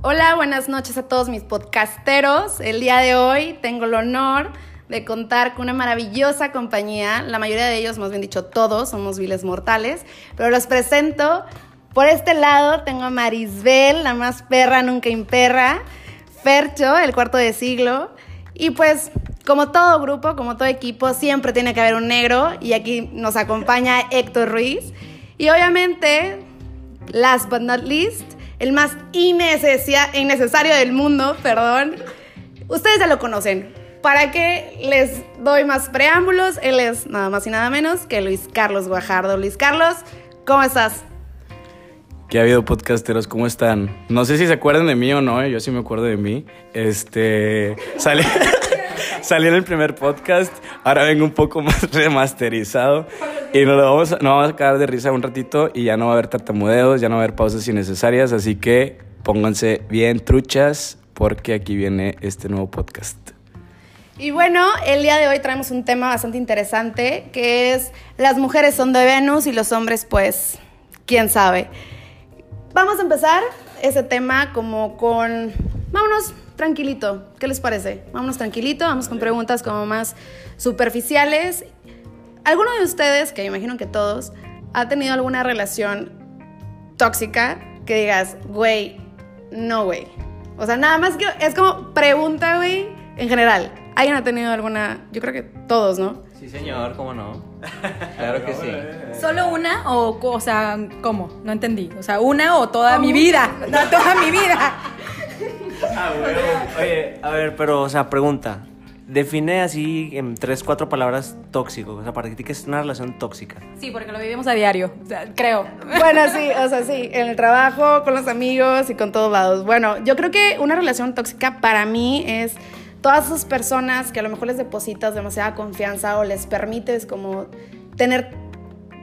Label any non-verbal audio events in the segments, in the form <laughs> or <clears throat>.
Hola, buenas noches a todos mis podcasteros. El día de hoy tengo el honor de contar con una maravillosa compañía. La mayoría de ellos, más bien dicho todos, somos viles mortales. Pero los presento. Por este lado tengo a Marisbel, la más perra nunca imperra. Fercho, el cuarto de siglo. Y pues, como todo grupo, como todo equipo, siempre tiene que haber un negro. Y aquí nos acompaña Héctor Ruiz. Y obviamente, last but not least, el más innecesario del mundo, perdón. Ustedes ya lo conocen. ¿Para qué les doy más preámbulos? Él es nada más y nada menos que Luis Carlos Guajardo. Luis Carlos, ¿cómo estás? ¿Qué ha habido podcasteros? ¿Cómo están? No sé si se acuerdan de mí o no, ¿eh? yo sí me acuerdo de mí. Este, salí, <laughs> salí en el primer podcast, ahora vengo un poco <laughs> más remasterizado y nos, vamos, nos vamos a quedar de risa un ratito y ya no va a haber tartamudeos, ya no va a haber pausas innecesarias, así que pónganse bien truchas porque aquí viene este nuevo podcast. Y bueno, el día de hoy traemos un tema bastante interesante que es las mujeres son de Venus y los hombres pues, quién sabe. Vamos a empezar ese tema como con, vámonos tranquilito, ¿qué les parece? Vámonos tranquilito, vamos con preguntas como más superficiales ¿Alguno de ustedes, que imagino que todos, ha tenido alguna relación tóxica que digas, güey, no, güey? O sea, nada más que es como pregunta, güey, en general. ¿Alguien ha tenido alguna? Yo creo que todos, ¿no? Sí, señor, ¿cómo no? claro que sí. ¿Solo una o, o sea, cómo? No entendí. O sea, una o toda mi vida. No, toda mi vida. Ah, bueno. Oye, a ver, pero, o sea, pregunta. Define así en tres, cuatro palabras tóxico. O sea, para ti que es una relación tóxica. Sí, porque lo vivimos a diario, o sea, creo. Bueno, sí, o sea, sí, en el trabajo, con los amigos y con todos lados. Bueno, yo creo que una relación tóxica para mí es todas esas personas que a lo mejor les depositas demasiada confianza o les permites como tener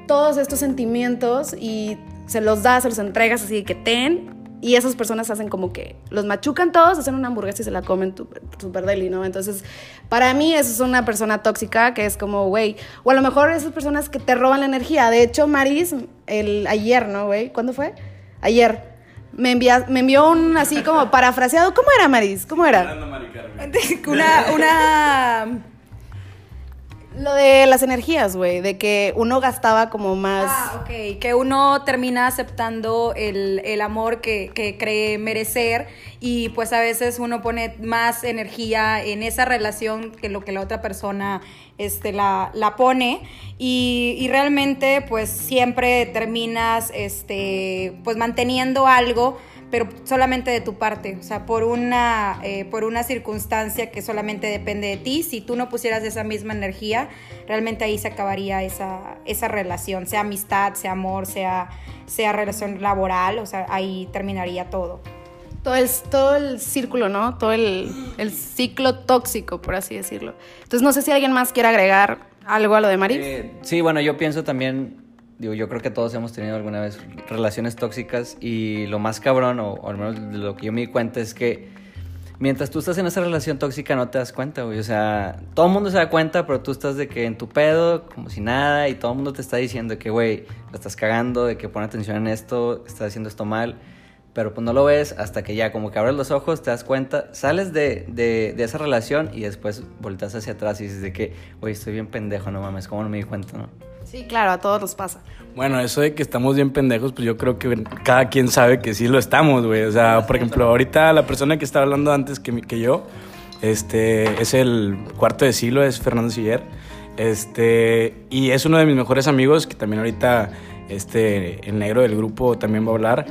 todos estos sentimientos y se los das, se los entregas así que ten y esas personas hacen como que los machucan todos, hacen una hamburguesa y se la comen super deli, ¿no? Entonces, para mí eso es una persona tóxica que es como, güey, o a lo mejor esas personas que te roban la energía. De hecho, Maris, el, ayer, ¿no, güey? ¿Cuándo fue? Ayer. Me, envía, me envió un así como parafraseado. ¿Cómo era, Maris? ¿Cómo era? <laughs> una, una lo de las energías, güey, de que uno gastaba como más... Ah, ok, que uno termina aceptando el, el amor que, que, cree merecer y pues a veces uno pone más energía en esa relación que lo que la otra persona este, la, la pone y, y realmente pues siempre terminas este, pues manteniendo algo pero solamente de tu parte, o sea, por una, eh, por una circunstancia que solamente depende de ti. Si tú no pusieras esa misma energía, realmente ahí se acabaría esa, esa relación, sea amistad, sea amor, sea, sea relación laboral, o sea, ahí terminaría todo. Todo el, todo el círculo, ¿no? Todo el, el ciclo tóxico, por así decirlo. Entonces, no sé si alguien más quiere agregar algo a lo de Maris. Eh, sí, bueno, yo pienso también digo, yo creo que todos hemos tenido alguna vez relaciones tóxicas y lo más cabrón, o, al menos lo que yo me di cuenta, es que mientras tú estás en esa relación tóxica no te das cuenta, güey. O sea, todo el mundo se da cuenta, pero tú estás de que en tu pedo, como si nada, y todo el mundo te está diciendo que, güey, la estás cagando, de que pon atención en esto, estás haciendo esto mal. Pero pues no lo ves hasta que ya como que abres los ojos, te das cuenta, sales de, de, de esa relación y después volteas hacia atrás y dices de que, güey, estoy bien pendejo, no mames, ¿cómo no me di cuenta, no? Sí, claro, a todos nos pasa. Bueno, eso de que estamos bien pendejos, pues yo creo que cada quien sabe que sí lo estamos, güey. O sea, por ejemplo, ahorita la persona que estaba hablando antes que, que yo, este, es el cuarto de siglo, es Fernando Siller. Este, y es uno de mis mejores amigos, que también ahorita, este, el negro del grupo también va a hablar.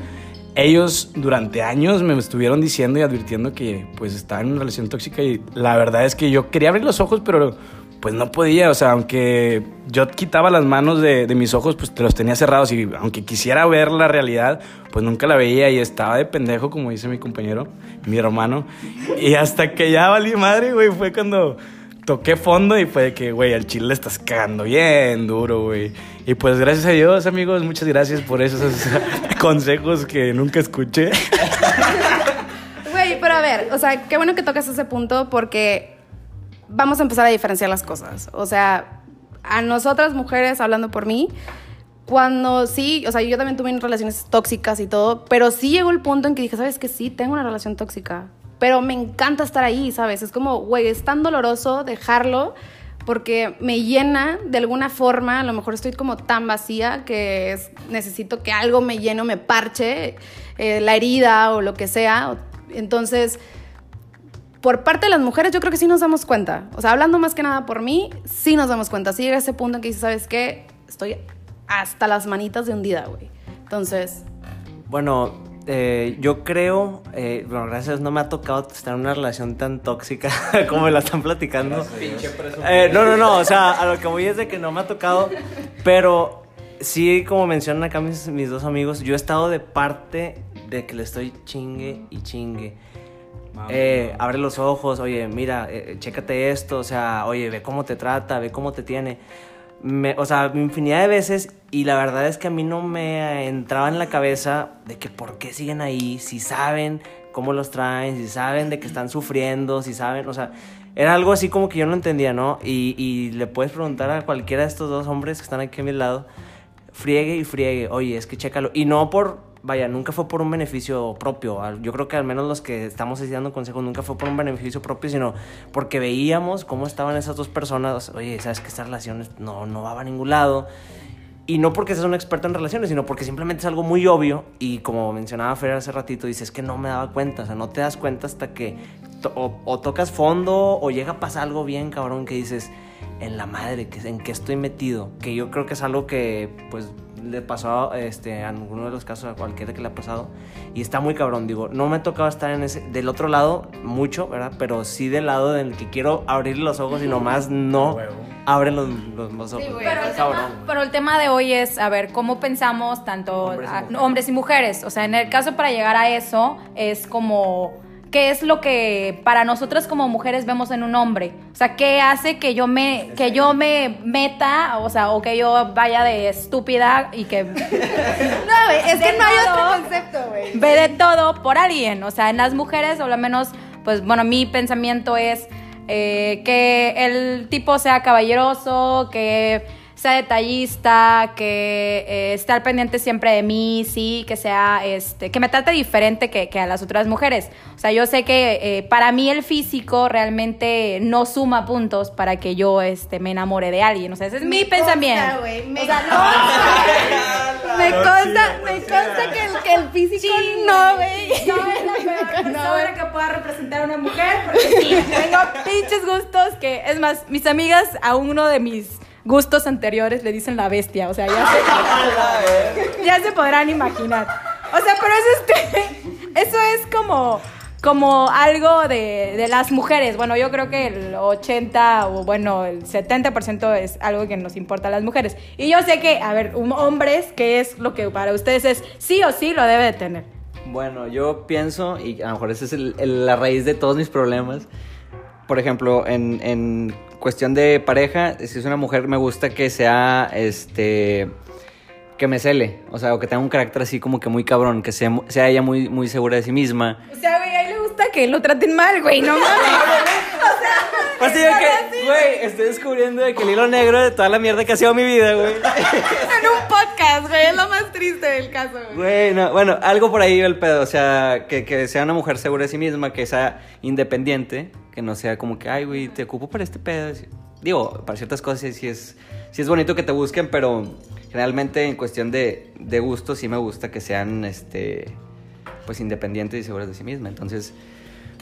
Ellos durante años me estuvieron diciendo y advirtiendo que pues estaba en una relación tóxica y la verdad es que yo quería abrir los ojos, pero pues no podía, o sea, aunque yo quitaba las manos de, mis ojos, pues te los tenía cerrados y aunque quisiera ver la realidad, pues nunca la veía y estaba de pendejo, como dice mi compañero, mi hermano. Y hasta que ya valí madre, güey, fue cuando toqué fondo y fue de que, güey, al chile le estás cagando bien duro, güey. Y pues gracias a Dios, amigos, muchas gracias por esos <laughs> consejos que nunca escuché. <laughs> Güey, pero a ver, o sea, qué bueno que tocas ese punto porque vamos a empezar a diferenciar las cosas. O sea, a nosotras mujeres, hablando por mí, cuando sí, o sea, yo también tuve relaciones tóxicas y todo, pero sí llegó el punto en que dije, ¿sabes que Sí, tengo una relación tóxica, pero me encanta estar ahí, ¿sabes? Es como, güey, es tan doloroso dejarlo porque me llena de alguna forma, a lo mejor estoy como tan vacía que es- necesito que algo me llene o me parche eh, la herida o lo que sea. Entonces, por parte de las mujeres yo creo que sí nos damos cuenta. O sea, hablando más que nada por mí, sí nos damos cuenta. Sí llega ese punto en que dices, ¿sabes qué? Estoy hasta las manitas de hundida, güey. Entonces, Bueno, eh, yo creo, eh, bueno, gracias a Dios no me ha tocado estar en una relación tan tóxica <laughs> como me la están platicando. Eh, no, no, no, o sea, a lo que voy es de que no me ha tocado, pero sí, como mencionan acá mis, mis dos amigos, yo he estado de parte de que le estoy chingue y chingue. Eh, abre los ojos, oye, mira, eh, chécate esto, o sea, oye, ve cómo te trata, ve cómo te tiene. Me- o sea, infinidad de veces y la verdad es que a mí no me entraba en la cabeza de que por qué siguen ahí, si saben cómo los traen, si saben de que están sufriendo, si saben, o sea, era algo así como que yo no entendía, ¿no? Y, y le puedes preguntar a cualquiera de estos dos hombres que están aquí a mi lado, friegue y friegue, oye, es que chécalo. Y no por, vaya, nunca fue por un beneficio propio. Yo creo que al menos los que estamos así dando consejos nunca fue por un beneficio propio, sino porque veíamos cómo estaban esas dos personas. Oye, sabes que esta relación no, no va a ningún lado. Y no porque seas un experto en relaciones, sino porque simplemente es algo muy obvio. Y como mencionaba Fer hace ratito, dices que no me daba cuenta. O sea, no te das cuenta hasta que o, o tocas fondo o llega a pasar algo bien cabrón que dices, en la madre, en qué estoy metido. Que yo creo que es algo que, pues, le pasó este, a alguno de los casos, a cualquiera que le ha pasado. Y está muy cabrón, digo, no me ha tocado estar en ese, del otro lado mucho, ¿verdad? Pero sí del lado del que quiero abrir los ojos y nomás <laughs> no abren los, los, los ojos. güey, Pero el, cabrón, tema, güey. pero el tema de hoy es, a ver, cómo pensamos tanto Hombres y a- mujeres. hombres y mujeres. O sea, en el caso para llegar a eso, es como, ¿qué es lo que para nosotras como mujeres vemos en un hombre? O sea, ¿qué hace que yo me, que yo me meta, o sea, o que yo vaya de estúpida y que <laughs> <laughs> no, güey, es De que no hay otro concepto, güey. ve de todo por alguien. O sea, en las mujeres, o al menos, pues bueno, mi pensamiento es eh, que el tipo sea caballeroso, que sea detallista, que eh, esté al pendiente siempre de mí, sí, que sea, este, que me trate diferente que, que a las otras mujeres. O sea, yo sé que eh, para mí el físico realmente no suma puntos para que yo este, me enamore de alguien. O sea, ese es mi consta, pensamiento. me O sea, consta. Me consta, me consta que el, que el físico Sí, no, güey. güey. No es la peor <laughs> persona que pueda representar a una mujer, porque sí, <laughs> tengo pinches gustos que, es más, mis amigas a uno de mis gustos anteriores le dicen la bestia, o sea, ya se, <laughs> ya se podrán imaginar. O sea, pero es este, <laughs> eso es como, como algo de, de las mujeres. Bueno, yo creo que el 80 o bueno, el 70% es algo que nos importa a las mujeres. Y yo sé que, a ver, un- hombres, que es lo que para ustedes es sí o sí lo debe de tener. Bueno, yo pienso, y a lo mejor esa es el- el- la raíz de todos mis problemas. Por ejemplo, en, en cuestión de pareja, si es una mujer, me gusta que sea, este, que me cele. O sea, o que tenga un carácter así como que muy cabrón, que sea, sea ella muy, muy segura de sí misma. O sea, güey, a él le gusta que lo traten mal, güey, no mames. <laughs> Así de que, güey, estoy descubriendo de que el hilo negro de toda la mierda que ha sido mi vida, güey. <laughs> En un podcast, güey, es lo más triste del caso, güey. Güey, no, bueno, algo por ahí el pedo, o sea, que, que sea una mujer segura de sí misma, que sea independiente, que no sea como que, ay, güey, te ocupo para este pedo. Digo, para ciertas cosas sí, es, sí es bonito que te busquen, pero generalmente en cuestión de, de gusto sí me gusta que sean, este, pues independientes y seguras de sí misma. Entonces,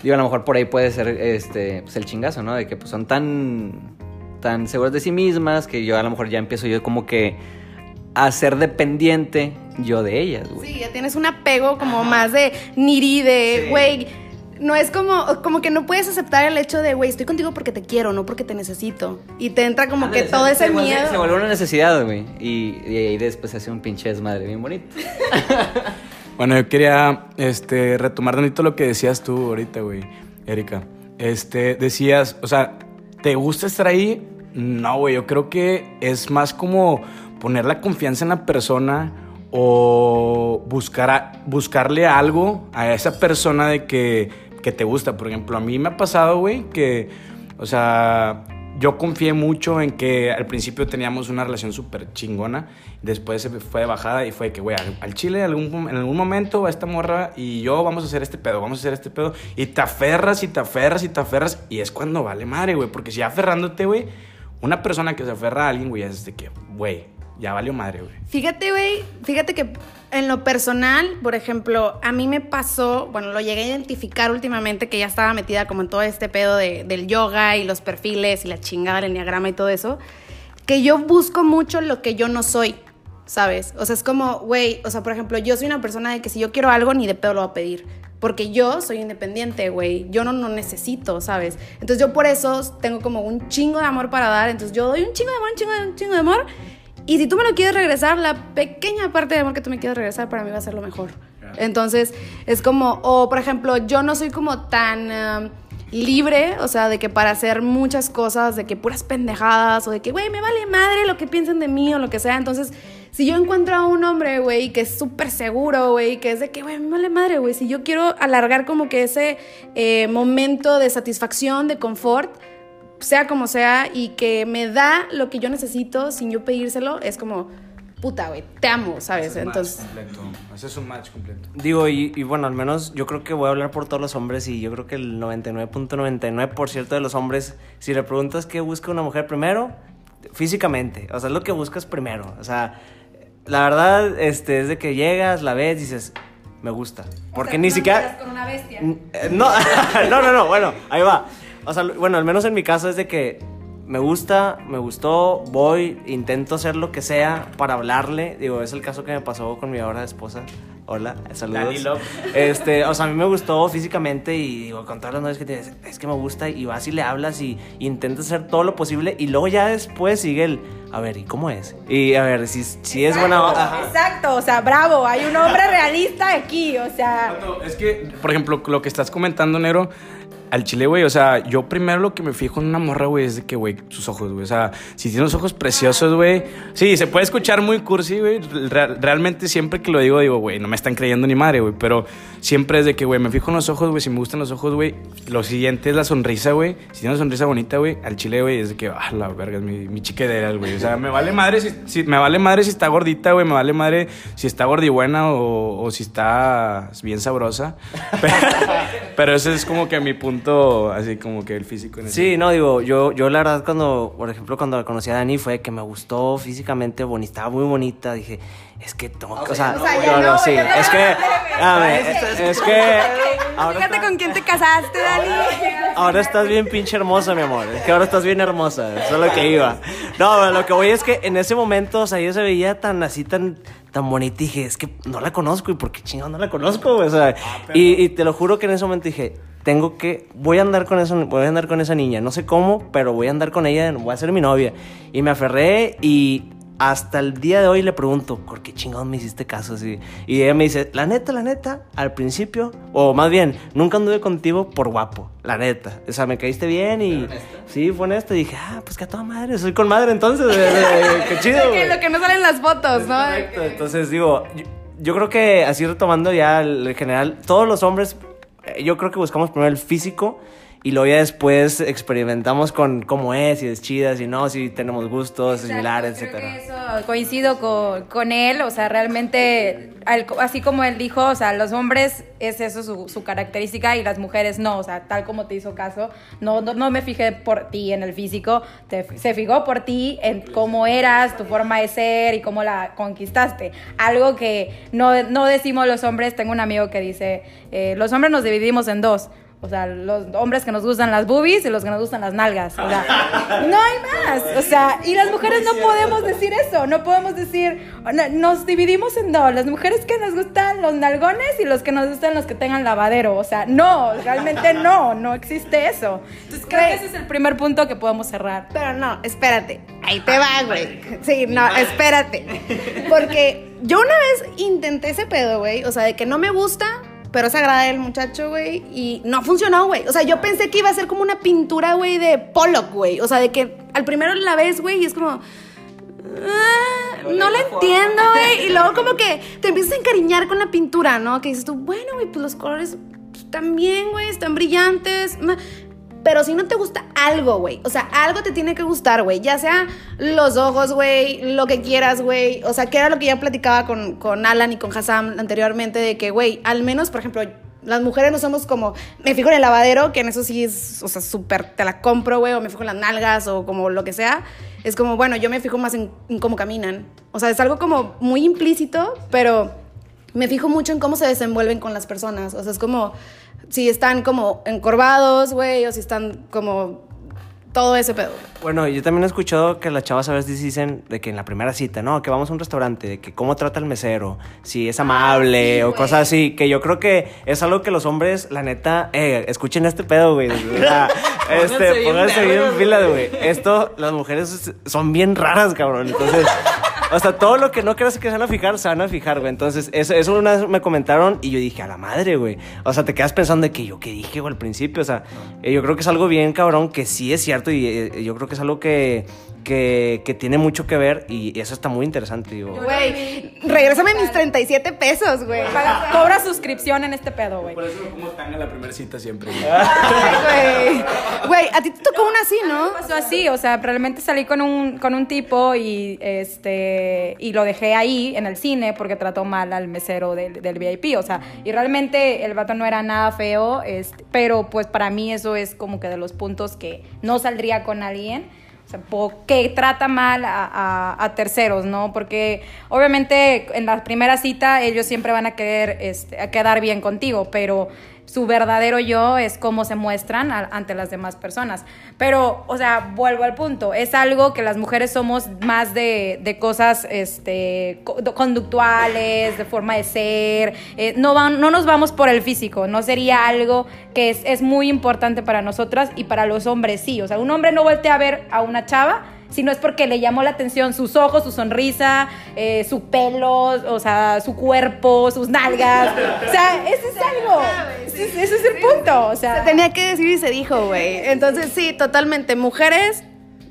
digo, a lo mejor por ahí puede ser, este, pues el chingazo, ¿no? De que pues son tan, tan seguras de sí mismas que yo a lo mejor ya empiezo yo como que a ser dependiente yo de ellas, güey. Sí, ya tienes un apego como más de niri, de, Sí. No es como, como que no puedes aceptar el hecho de, güey, estoy contigo porque te quiero, no porque te necesito. Y te entra como que todo se- ese se vuelve- miedo. Se vuelve una necesidad, güey. Y, y ahí después se hace un pinche desmadre bien bonito. <laughs> Bueno, yo quería este, retomar tantito lo que decías tú ahorita, güey, Erika. Este, decías, o sea, ¿te gusta estar ahí? No, güey, yo creo que es más como poner la confianza en la persona o buscar a- buscarle algo a esa persona de que, que te gusta. Por ejemplo, a mí me ha pasado, güey, que, o sea, yo confié mucho en que al principio teníamos una relación súper chingona, después se fue de bajada y fue que, güey, al, chile en algún momento esta morra y yo vamos a hacer este pedo, vamos a hacer este pedo, y te aferras y te aferras y te aferras, y es cuando vale madre, güey, porque si aferrándote, güey, una persona que se aferra a alguien, güey, es de que, güey, ya valió madre, güey. Fíjate, güey, fíjate que en lo personal, por ejemplo, a mí me pasó, bueno, lo llegué a identificar últimamente que ya estaba metida como en todo este pedo de- del yoga y los perfiles y la chingada del enneagrama y todo eso, que yo busco mucho lo que yo no soy, ¿sabes? O sea, es como, güey, o sea, por ejemplo, yo soy una persona de que si yo quiero algo, ni de pedo lo voy a pedir. Porque yo soy independiente, güey. Yo no, no necesito, ¿sabes? Entonces yo por eso tengo como un chingo de amor para dar. Entonces yo doy un chingo de amor, un chingo de, un chingo de amor. Y si tú me lo quieres regresar, la pequeña parte de amor que tú me quieres regresar para mí va a ser lo mejor. Entonces es como, o por ejemplo, yo no soy como tan um, libre, o sea, de que para hacer muchas cosas, de que puras pendejadas, o de que, güey, me vale madre lo que piensen de mí o lo que sea. Entonces, si yo encuentro a un hombre, güey, que es súper seguro, güey, que es de que, güey, me vale madre, güey, si yo quiero alargar como que ese eh, momento de satisfacción, de confort, sea como sea, y que me da lo que yo necesito sin yo pedírselo, es como, puta, güey, te amo, ¿sabes? Entonces... completo. Haces un match completo. Digo, y, y bueno, al menos yo creo que voy a hablar por todos los hombres y yo creo que el 99.99% de los hombres, si le preguntas qué busca una mujer primero, físicamente, o sea, es lo que buscas primero. O sea, la verdad este, es de que llegas, la ves, dices, me gusta. Porque ni siquiera... Con una bestia. Eh, No, <laughs> no, no, no, bueno, ahí va. O sea, bueno, al menos en mi caso es de que me gusta, me gustó, voy, intento hacer lo que sea para hablarle. Digo, es el caso que me pasó con mi ahora esposa. Hola, saludos. Dani Love. Este, o sea, a mí me gustó físicamente y digo, con todas las novias que tienes, es que me gusta y vas y le hablas y, y intentas hacer todo lo posible y luego ya después sigue el, a ver, ¿y cómo es? Y a ver, si, si es buena onda. Exacto, o sea, bravo, hay un hombre realista aquí, o sea, Es que, por ejemplo, lo que estás comentando, Nero, al chile, güey, o sea, yo primero lo que me fijo en una morra, güey, es de que, güey, sus ojos, güey. O sea, si tiene unos ojos preciosos, güey. Sí, se puede escuchar muy cursi, güey. Re- realmente siempre que lo digo, digo, güey, no me están creyendo ni madre, güey. Pero siempre es de que, güey, me fijo en los ojos, güey. Si me gustan los ojos, güey. Lo siguiente es la sonrisa, güey. Si tiene una sonrisa bonita, güey, al chile, güey, es de que, ah, la verga, es mi, mi chiquedera, güey. O sea, me vale madre si, si- me vale madre si está gordita, güey. Me vale madre si está gordibuena o, o si está bien sabrosa. <laughs> Pero, pero ese es como que mi punto, así como que el físico. En ese- Sí, no, digo, yo, yo la verdad cuando, por ejemplo, cuando la conocí a Dani fue que me gustó físicamente, bonita, estaba muy bonita, dije, es que tengo que, o sea, o sea, ya no, no, no, sí, es que, es que, Fíjate con quién te casaste, Dani. ahora estás bien pinche hermosa, mi amor, es que ahora estás bien hermosa, eso es lo que iba. No, lo que voy es que en ese momento, o sea, ella se veía tan así, tan, tan bonita, y dije, es que no la conozco, y por qué chingado no la conozco, o sea, y, y te lo juro que en ese momento dije, tengo que, voy a andar con esa, voy a andar con esa niña, no sé cómo, pero voy a andar con ella, voy a ser mi novia. Y me aferré y hasta el día de hoy le pregunto, ¿por qué chingados me hiciste caso así? Y ella me dice, la neta, la neta, al principio, o más bien, nunca anduve contigo por guapo, la neta. O sea, me caíste bien y sí, fue honesta. Y dije, ah, pues que a toda madre, soy con madre entonces, <laughs> qué chido. Que lo que no sale en las fotos, ¿no? Correcto, entonces digo, yo, yo creo que así retomando ya el- en general, todos los hombres, eh, yo creo que buscamos primero el físico y luego ya después experimentamos con cómo es, si es chida, si no, si tenemos gustos similares, Creo etcétera. que eso coincido con, con él, o sea, realmente, al- así como él dijo, o sea, los hombres es eso su, su característica y las mujeres no, o sea, tal como te hizo caso, no, no, no me fijé por ti en el físico, te- se fijó por ti en cómo eras, tu forma de ser y cómo la conquistaste. Algo que no, no decimos los hombres, tengo un amigo que dice, eh, los hombres nos dividimos en dos. O sea, los hombres que nos gustan las boobies y los que nos gustan las nalgas. O sea, <laughs> no hay más. O sea, y las mujeres no podemos decir eso. No podemos decir, no- nos dividimos en dos. Las mujeres que nos gustan los nalgones y los que nos gustan los que tengan lavadero. O sea, no, realmente no, no existe eso. Entonces creo que ese es el primer punto que podemos cerrar. Pero no, espérate. Ahí te va, güey. Sí, no, espérate. Porque yo una vez intenté ese pedo, güey. O sea, de que no me gusta, pero es agradable el muchacho, güey. Y no funcionó, güey. O sea, yo pensé que iba a ser como una pintura, güey, de Pollock, güey. O sea, de que al primero la ves, güey, y es como. "Ah, no la entiendo, güey. Y luego <laughs> como que te empiezas a encariñar con la pintura, ¿no? Que dices tú, bueno, güey, pues los colores están bien, güey, están brillantes. Pero si no te gusta algo, güey, o sea, algo te tiene que gustar, güey, ya sea los ojos, güey, lo que quieras, güey, o sea, que era lo que ya platicaba con, con Alan y con Hassam anteriormente, de que, güey, al menos, por ejemplo, las mujeres no somos como, me fijo en el lavadero, que en eso sí es, o sea, súper, te la compro, güey, o me fijo en las nalgas o como lo que sea. Es como, bueno, yo me fijo más en, en cómo caminan. O sea, es algo como muy implícito, pero me fijo mucho en cómo se desenvuelven con las personas. O sea, es como si están como encorvados, güey, o si están como todo ese pedo. Bueno, yo también he escuchado que las chavas a veces dicen de que en la primera cita, no, que vamos a un restaurante, de que cómo trata el mesero, si es amable sí, o cosas así, que yo creo que es algo que los hombres, la neta, eh, escuchen este pedo, güey. O sea, <laughs> este, bien pónganse bien vergas, en fila, güey. Esto, las mujeres son bien raras, cabrón. Entonces, <laughs> o sea, todo lo que no creas que se van a fijar, se van a fijar, güey. Entonces, eso, eso una vez me comentaron y yo dije, a la madre, güey. O sea, te quedas pensando de que yo qué dije, güey, al principio. O sea, eh, yo creo que es algo bien, cabrón, que sí es cierto y eh, yo creo que es algo que, que, que tiene mucho que ver y eso está muy interesante, digo. Güey, regrésame mis 37 pesos, güey. Cobra suscripción en este pedo, güey. Por eso me pongo tan en la primera cita siempre. güey. <laughs> Ay, güey. Güey, a ti te tocó una así, ¿no? pasó así, o sea, realmente salí con un, con un tipo y este y lo dejé ahí en el cine porque trató mal al mesero del, del VIP, o sea, y realmente el vato no era nada feo, este, pero pues para mí eso es como que de los puntos que no saldría con alguien. Sea, trata mal a terceros, ¿no? Porque obviamente en la primera cita ellos siempre van a querer este, a quedar bien contigo, pero su verdadero yo es cómo se muestran ante las demás personas. Pero, o sea, vuelvo al punto, es algo que las mujeres somos más de, cosas este, co- conductuales, de forma de ser, eh, no, van- no nos vamos por el físico, no sería algo que es, es muy importante para nosotras y para los hombres sí. O sea, un hombre no voltea a ver a una chava si no es porque le llamó la atención sus ojos, su sonrisa, eh, su pelo, o sea, su cuerpo, sus nalgas. O sea, ese es algo. Ese, es- ese es el punto. O Se sea, tenía que decir y se dijo, güey. Entonces, sí, totalmente. Mujeres,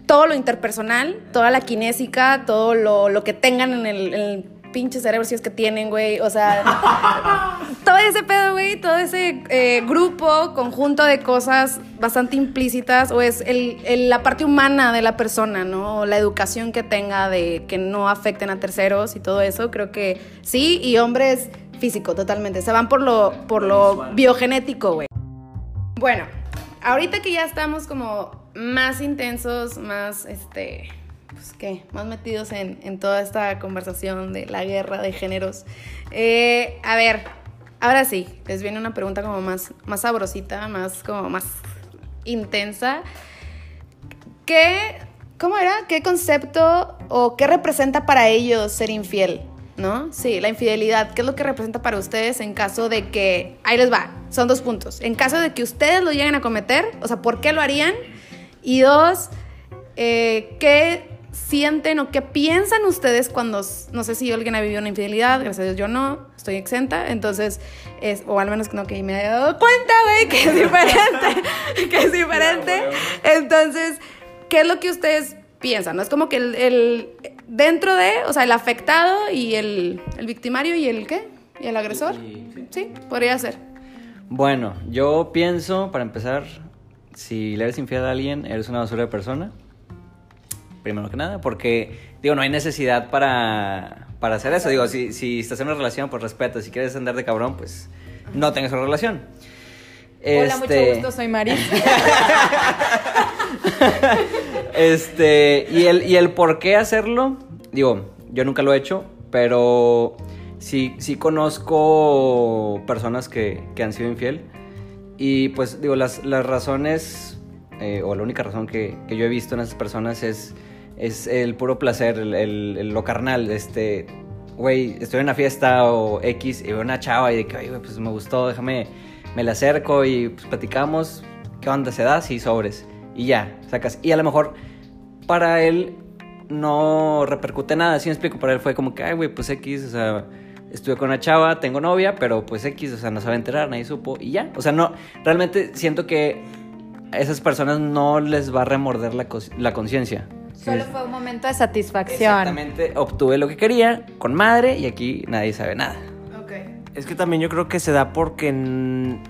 todo lo interpersonal, toda la kinésica, todo lo, lo que tengan en el, en el pinche cerebro, si es que tienen, güey. O sea, <laughs> todo ese pedo, güey, todo ese eh, grupo, conjunto de cosas bastante implícitas, o es el, el- la parte humana de la persona, ¿no? O la educación que tenga de que no afecten a terceros y todo eso, creo que sí. Y hombres, físico, totalmente. Se van por lo, por lo biogenético, güey. Bueno, ahorita que ya estamos como más intensos, más, este, pues qué, más metidos en, toda esta conversación de la guerra de géneros. eh, a ver, ahora sí, les viene una pregunta como más, más sabrosita, más como más intensa. ¿Qué, cómo era? ¿Qué concepto o qué representa para ellos ser infiel? ¿No? Sí, la infidelidad. ¿Qué es lo que representa para ustedes en caso de que... Ahí les va, son dos puntos. En caso de que ustedes lo lleguen a cometer, o sea, ¿por qué lo harían? Y dos, eh, ¿qué sienten o qué piensan ustedes cuando, no sé si alguien ha vivido una infidelidad, gracias a Dios yo no, estoy exenta, entonces, es, o al menos no que me haya dado cuenta, güey, que es diferente, <laughs> que es diferente. Entonces, ¿qué es lo que ustedes piensan? ¿No? Es como que el, el- dentro de, o sea, el afectado y el, el victimario y el qué? ¿Y el agresor? Sí, podría ser. Bueno, yo pienso, para empezar, si le eres infiel a alguien, eres una basura de persona. Primero que nada, porque, digo, no hay necesidad para, para hacer eso. Digo, si, si estás en una relación, pues respeto. Si quieres andar de cabrón, pues no tengas una relación. hola, mucho Este, gusto, soy Maris. <laughs> Este, y el, y el por qué hacerlo, digo, yo nunca lo he hecho, pero sí, sí conozco personas que, que han sido infiel. Y pues, digo, las, las razones, eh, o la única razón que, que yo he visto en esas personas es, es el puro placer, el, lo carnal. Este, güey, estoy en una fiesta o X y veo una chava y de que, "Ay, güey, pues me gustó, déjame, me la acerco y pues platicamos. ¿Qué onda se da? Sí, sobres. Y ya, sacas. Y a lo mejor para él no repercute nada, si me explico? Para él fue como que, ay, güey, pues X, o sea, estuve con una chava, tengo novia, pero pues X, o sea, no sabe enterar, nadie supo y ya. O sea, no, realmente siento que a esas personas no les va a remorder la, la conciencia. Solo fue un momento de satisfacción. Exactamente, obtuve lo que quería con madre y aquí nadie sabe nada. Ok. Es que también yo creo que se da porque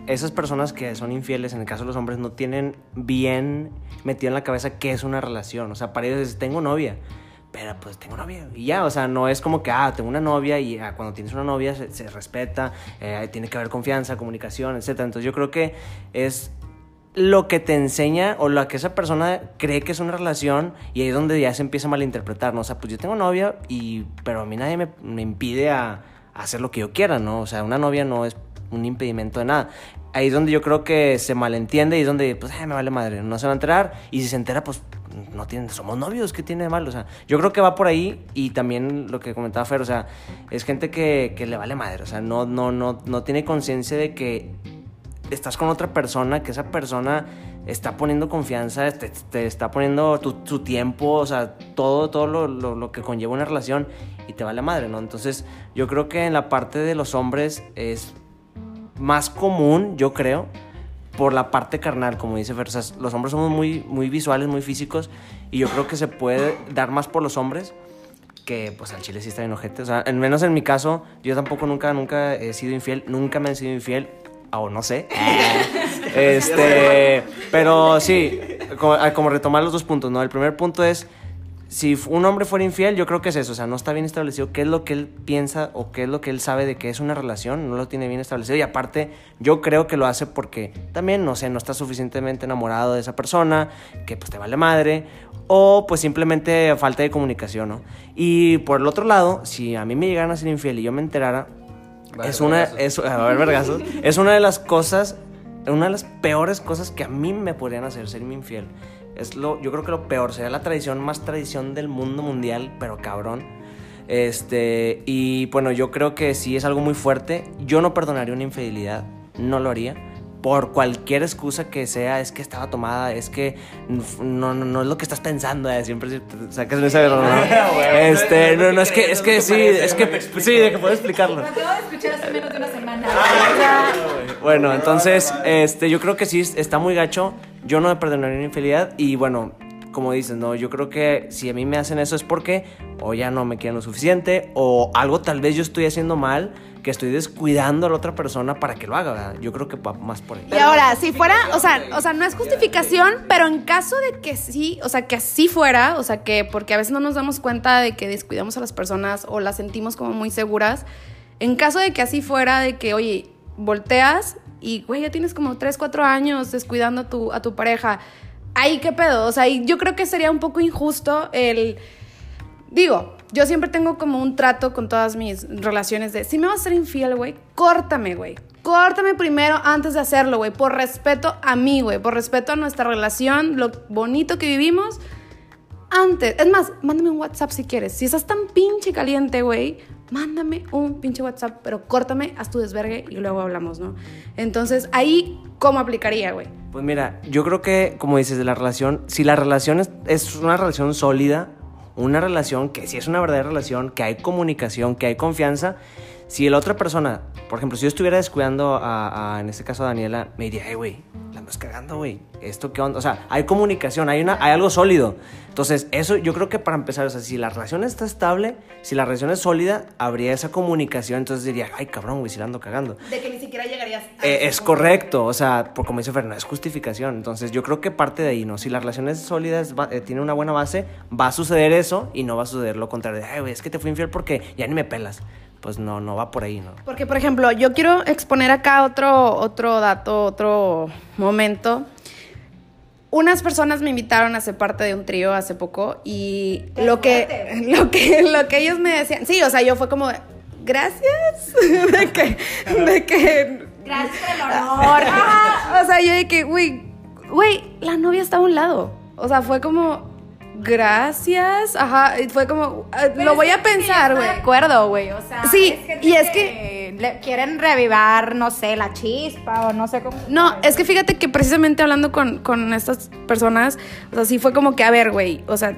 esas personas que son infieles, en el caso de los hombres, no tienen bien metido en la cabeza qué es una relación. O sea, para ellos es, tengo novia, pero pues tengo novia y ya. O sea, no es como que, ah, tengo una novia y ah, cuando tienes una novia se, se respeta, eh, tiene que haber confianza, comunicación, etc. Entonces yo creo que es lo que te enseña o lo que esa persona cree que es una relación y ahí es donde ya se empieza a malinterpretar, ¿no? O sea, pues yo tengo novia y pero a mí nadie me, me impide a, hacer lo que yo quiera, ¿no? O sea, una novia no es un impedimento de nada. Ahí es donde yo creo que se malentiende y es donde, pues, ay, me vale madre, no se va a enterar. Y si se entera, pues, no tienen, somos novios, ¿qué tiene de malo? O sea, yo creo que va por ahí y también lo que comentaba Fer, o sea, es gente que, que le vale madre, o sea, no, no, no, no tiene conciencia de que estás con otra persona, que esa persona está poniendo confianza, te, está poniendo tu, su tiempo, o sea, todo, todo lo, lo, lo, que conlleva una relación y te vale madre, ¿no? Entonces, yo creo que en la parte de los hombres es más común, yo creo, por la parte carnal, como dice Fer. O sea, los hombres somos muy, muy visuales, muy físicos, y yo creo que se puede dar más por los hombres que pues al chile sí está bien ojete. O sea, al menos en mi caso, yo tampoco nunca, nunca he sido infiel, nunca me han sido infiel, o no sé. este, pero sí, como, como, retomar los dos puntos, ¿no? El primer punto es, si un hombre fuera infiel, yo creo que es eso, o sea, no está bien establecido qué es lo que él piensa o qué es lo que él sabe de que es una relación, no lo tiene bien establecido y aparte yo creo que lo hace porque también, no sé, no está suficientemente enamorado de esa persona, que pues te vale madre, o pues simplemente falta de comunicación, ¿no? Y por el otro lado, si a mí me llegaran a ser infiel y yo me enterara, es una, es, a ver, vergazos, es una de las cosas, una de las peores cosas que a mí me podrían hacer serme infiel. Es lo, yo creo que lo peor, sería la tradición más tradición del mundo mundial, pero cabrón. Este, y bueno, yo creo que sí es algo muy fuerte. Yo no perdonaría una infidelidad, no lo haría por cualquier excusa que sea, es que estaba tomada, es que no, no, no es lo que estás pensando, eh, siempre sacas esa ¿no? Este, no, no, es que, es que sí, es que, sí, de que puedo explicarlo. acabo de escuchar hace menos de una semana. Bueno, entonces, este, yo creo que sí, está muy gacho, yo no me perdonaría una infidelidad y bueno, como dices, no, yo creo que si a mí me hacen eso es porque o ya no me quieren lo suficiente o algo tal vez yo estoy haciendo mal que estoy descuidando a la otra persona para que lo haga, ¿verdad? Yo creo que va más por ahí. Y ahora, si fuera, o sea, o sea, no es justificación, pero en caso de que sí, o sea, que así fuera, o sea, que porque a veces no nos damos cuenta de que descuidamos a las personas o las sentimos como muy seguras, en caso de que así fuera, de que, oye, volteas y, güey, ya tienes como 3, 4 años descuidando a tu, a tu pareja, ahí qué pedo, o sea, yo creo que sería un poco injusto el... Digo, yo siempre tengo como un trato con todas mis relaciones de, si me vas a ser infiel, güey, córtame, güey. Córtame primero antes de hacerlo, güey. Por respeto a mí, güey. Por respeto a nuestra relación, lo bonito que vivimos. Antes. Es más, mándame un WhatsApp si quieres. Si estás tan pinche caliente, güey, mándame un pinche WhatsApp, pero córtame, haz tu desvergue y luego hablamos, ¿no? Entonces, ahí, ¿cómo aplicaría, güey? Pues mira, yo creo que, como dices, de la relación, si la relación es, es una relación sólida, una relación que si es una verdadera relación, que hay comunicación, que hay confianza, si la otra persona, por ejemplo, si yo estuviera descuidando a, a en este caso a Daniela, me diría, hey, güey, la andas cagando, güey. ¿Esto qué onda? O sea, hay comunicación, hay, una, hay algo sólido. Entonces, eso yo creo que para empezar, o sea, si la relación está estable, si la relación es sólida, habría esa comunicación. Entonces diría, ay, cabrón, güey, si la ando cagando. De que ni siquiera llegarías a eh, Es correcto, o sea, por, como dice Fernando, es justificación. Entonces, yo creo que parte de ahí, ¿no? Si la relación es sólida, es, va, eh, tiene una buena base, va a suceder eso y no va a suceder lo contrario. De, ay, güey, es que te fui infiel porque ya ni me pelas pues no, no va por ahí, ¿no? Porque, por ejemplo, yo quiero exponer acá otro, otro dato, otro momento. Unas personas me invitaron a ser parte de un trío hace poco y lo que, <laughs> lo que, lo que ellos me decían, sí, o sea, yo fue como, gracias, <laughs> de que, de que... Gracias por el <laughs> honor. Ah, o sea, yo de que, güey, güey, la novia está a un lado. O sea, fue como, gracias. Ajá, fue como, Pero lo voy a pensar, güey. de acuerdo, güey. O sea, Sí, es y es que- le quieren revivar, no sé, la chispa o no sé cómo. No, es que fíjate que precisamente hablando con, con estas personas, o sea, sí fue como que, a ver, güey, o sea,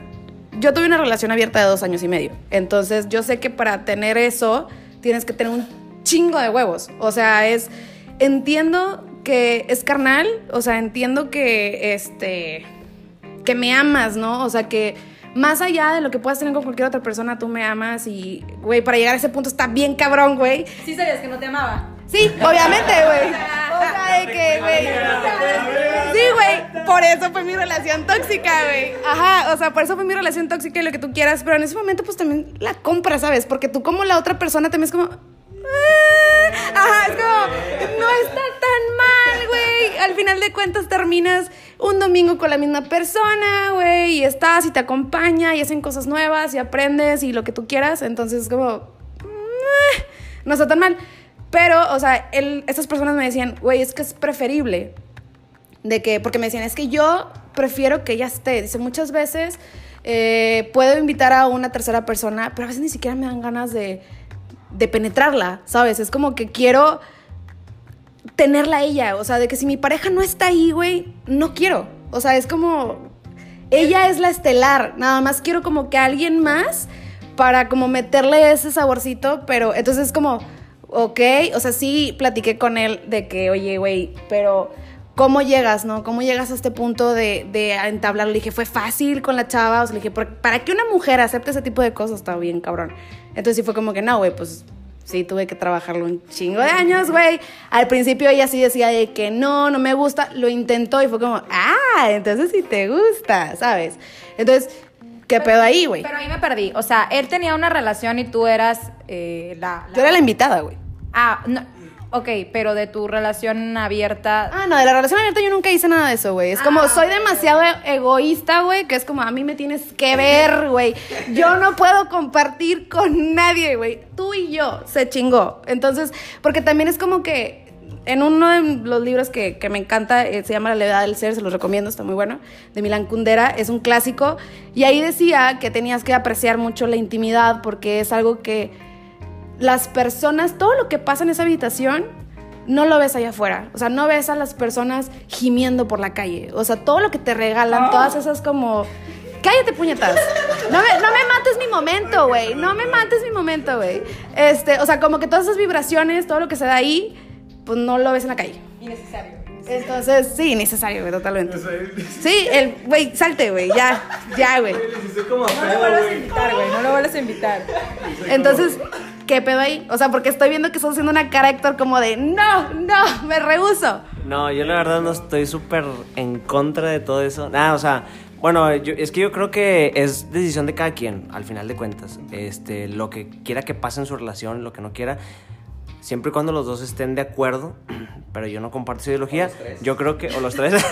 yo tuve una relación abierta de dos años y medio. Entonces, yo sé que para tener eso tienes que tener un chingo de huevos. O sea, es. Entiendo que es carnal, o sea, entiendo que este. Que me amas, ¿no? O sea, que más allá de lo que puedas tener con cualquier otra persona, tú me amas y, güey, para llegar a ese punto está bien cabrón, güey. Sí sabías que no te amaba. Sí, obviamente, güey. <laughs> O sea, de que, güey. Sí, güey. Por eso fue mi relación tóxica, güey. Ajá, o sea, por eso fue mi relación tóxica y lo que tú quieras. Pero en ese momento, pues también la compras, ¿sabes? Porque tú, como la otra persona, también es como. "Ah". Ajá, es como. No está tan mal, güey. Al final de cuentas, terminas un domingo con la misma persona, güey. Y estás y te acompaña y hacen cosas nuevas y aprendes y lo que tú quieras. Entonces, es como. "Ah, No está tan mal. Pero, o sea, él, estas personas me decían, güey, es que es preferible. De que, porque me decían, es que yo prefiero que ella esté. Dice, muchas veces eh, puedo invitar a una tercera persona, pero a veces ni siquiera me dan ganas de, de penetrarla, ¿sabes? Es como que quiero tenerla ella. O sea, de que si mi pareja no está ahí, güey, no quiero. O sea, es como. Ella es la estelar. Nada más quiero como que alguien más para como meterle ese saborcito, pero entonces es como, ok, o sea, sí platiqué con él de que, oye, güey, pero ¿cómo llegas, no? ¿Cómo llegas a este punto de, de entablar? Le dije, fue fácil con la chava, o sea, le dije, "Por- para que una mujer acepte ese tipo de cosas está bien, cabrón. Entonces sí fue como que, no, güey, pues sí, tuve que trabajarlo un chingo de años, güey. Al principio ella sí decía de que no, no me gusta, lo intentó y fue como, ah, entonces sí te gusta, ¿sabes? Entonces, ¿qué pedo ahí, güey? Pero ahí me perdí. O sea, él tenía una relación y tú eras eh, la, la- Yo era la invitada, güey. Ah, no. Ok, pero de tu relación abierta. Ah, no, de la relación abierta yo nunca hice nada de eso, güey. Es como, soy demasiado egoísta, güey, que es como, a mí me tienes que ver, güey. Yo no puedo compartir con nadie, güey. Tú y yo, se chingó. Entonces, porque también es como que en uno de los libros que, que me encanta, eh, se llama La levedad del ser, se los recomiendo, está muy bueno, de Milan Kundera, es un clásico. Y ahí decía que tenías que apreciar mucho la intimidad porque es algo que las personas, todo lo que pasa en esa habitación, no lo ves allá afuera. O sea, no ves a las personas gimiendo por la calle. O sea, todo lo que te regalan, todas esas como... Cállate, puñetas. No me, no me mates mi momento, güey. No me mates mi momento, güey. Este, o sea, como que todas esas vibraciones, todo lo que se da ahí, pues no lo ves en la calle. Innecesario. Entonces, sí, necesario, güey, totalmente. Sí, el, güey, salte, güey, ya, ya, güey. No lo vuelvas a invitar, güey. No lo vuelvas a invitar. Entonces, ¿qué pedo ahí? O sea, porque estoy viendo que estás haciendo una cara, como de, no, no, me rehuso. No, yo la verdad no estoy súper en contra de todo eso. Nada, o sea, bueno, yo- es que yo creo que es decisión de cada quien, al final de cuentas. Este, lo que quiera que pase en su relación, lo que no quiera, siempre y cuando los dos estén de acuerdo, <clears throat> pero yo no comparto esa ideología. Yo creo que, o los tres. <laughs>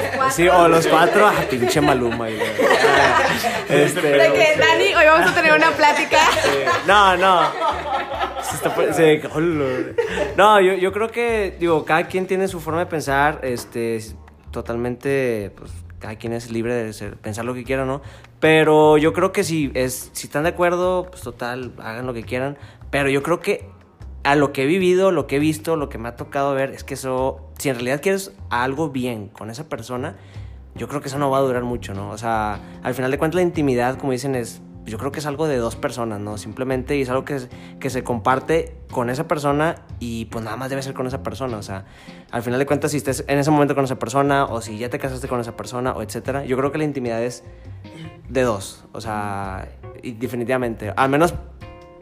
<laughs> sí, o los cuatro, ah, pinche maluma. y- <laughs> Este, De que, Dani, hoy vamos a tener una plática. no, no. Se está se-. No, yo, yo creo que, digo, cada quien tiene su forma de pensar, este, es totalmente, pues, cada quien es libre de ser- pensar lo que quiera, ¿no? Pero yo creo que si, es, si están de acuerdo, pues total, hagan lo que quieran. Pero yo creo que a lo que he vivido, lo que he visto, lo que me ha tocado ver, es que eso, si en realidad quieres algo bien con esa persona, yo creo que eso no va a durar mucho, ¿no? O sea, al final de cuentas la intimidad, como dicen, es, yo creo que es algo de dos personas, ¿no? Simplemente es algo que, que se comparte con esa persona y pues nada más debe ser con esa persona, o sea, al final de cuentas si estés en ese momento con esa persona o si ya te casaste con esa persona o etcétera, yo creo que la intimidad es de dos, o sea, definitivamente, al menos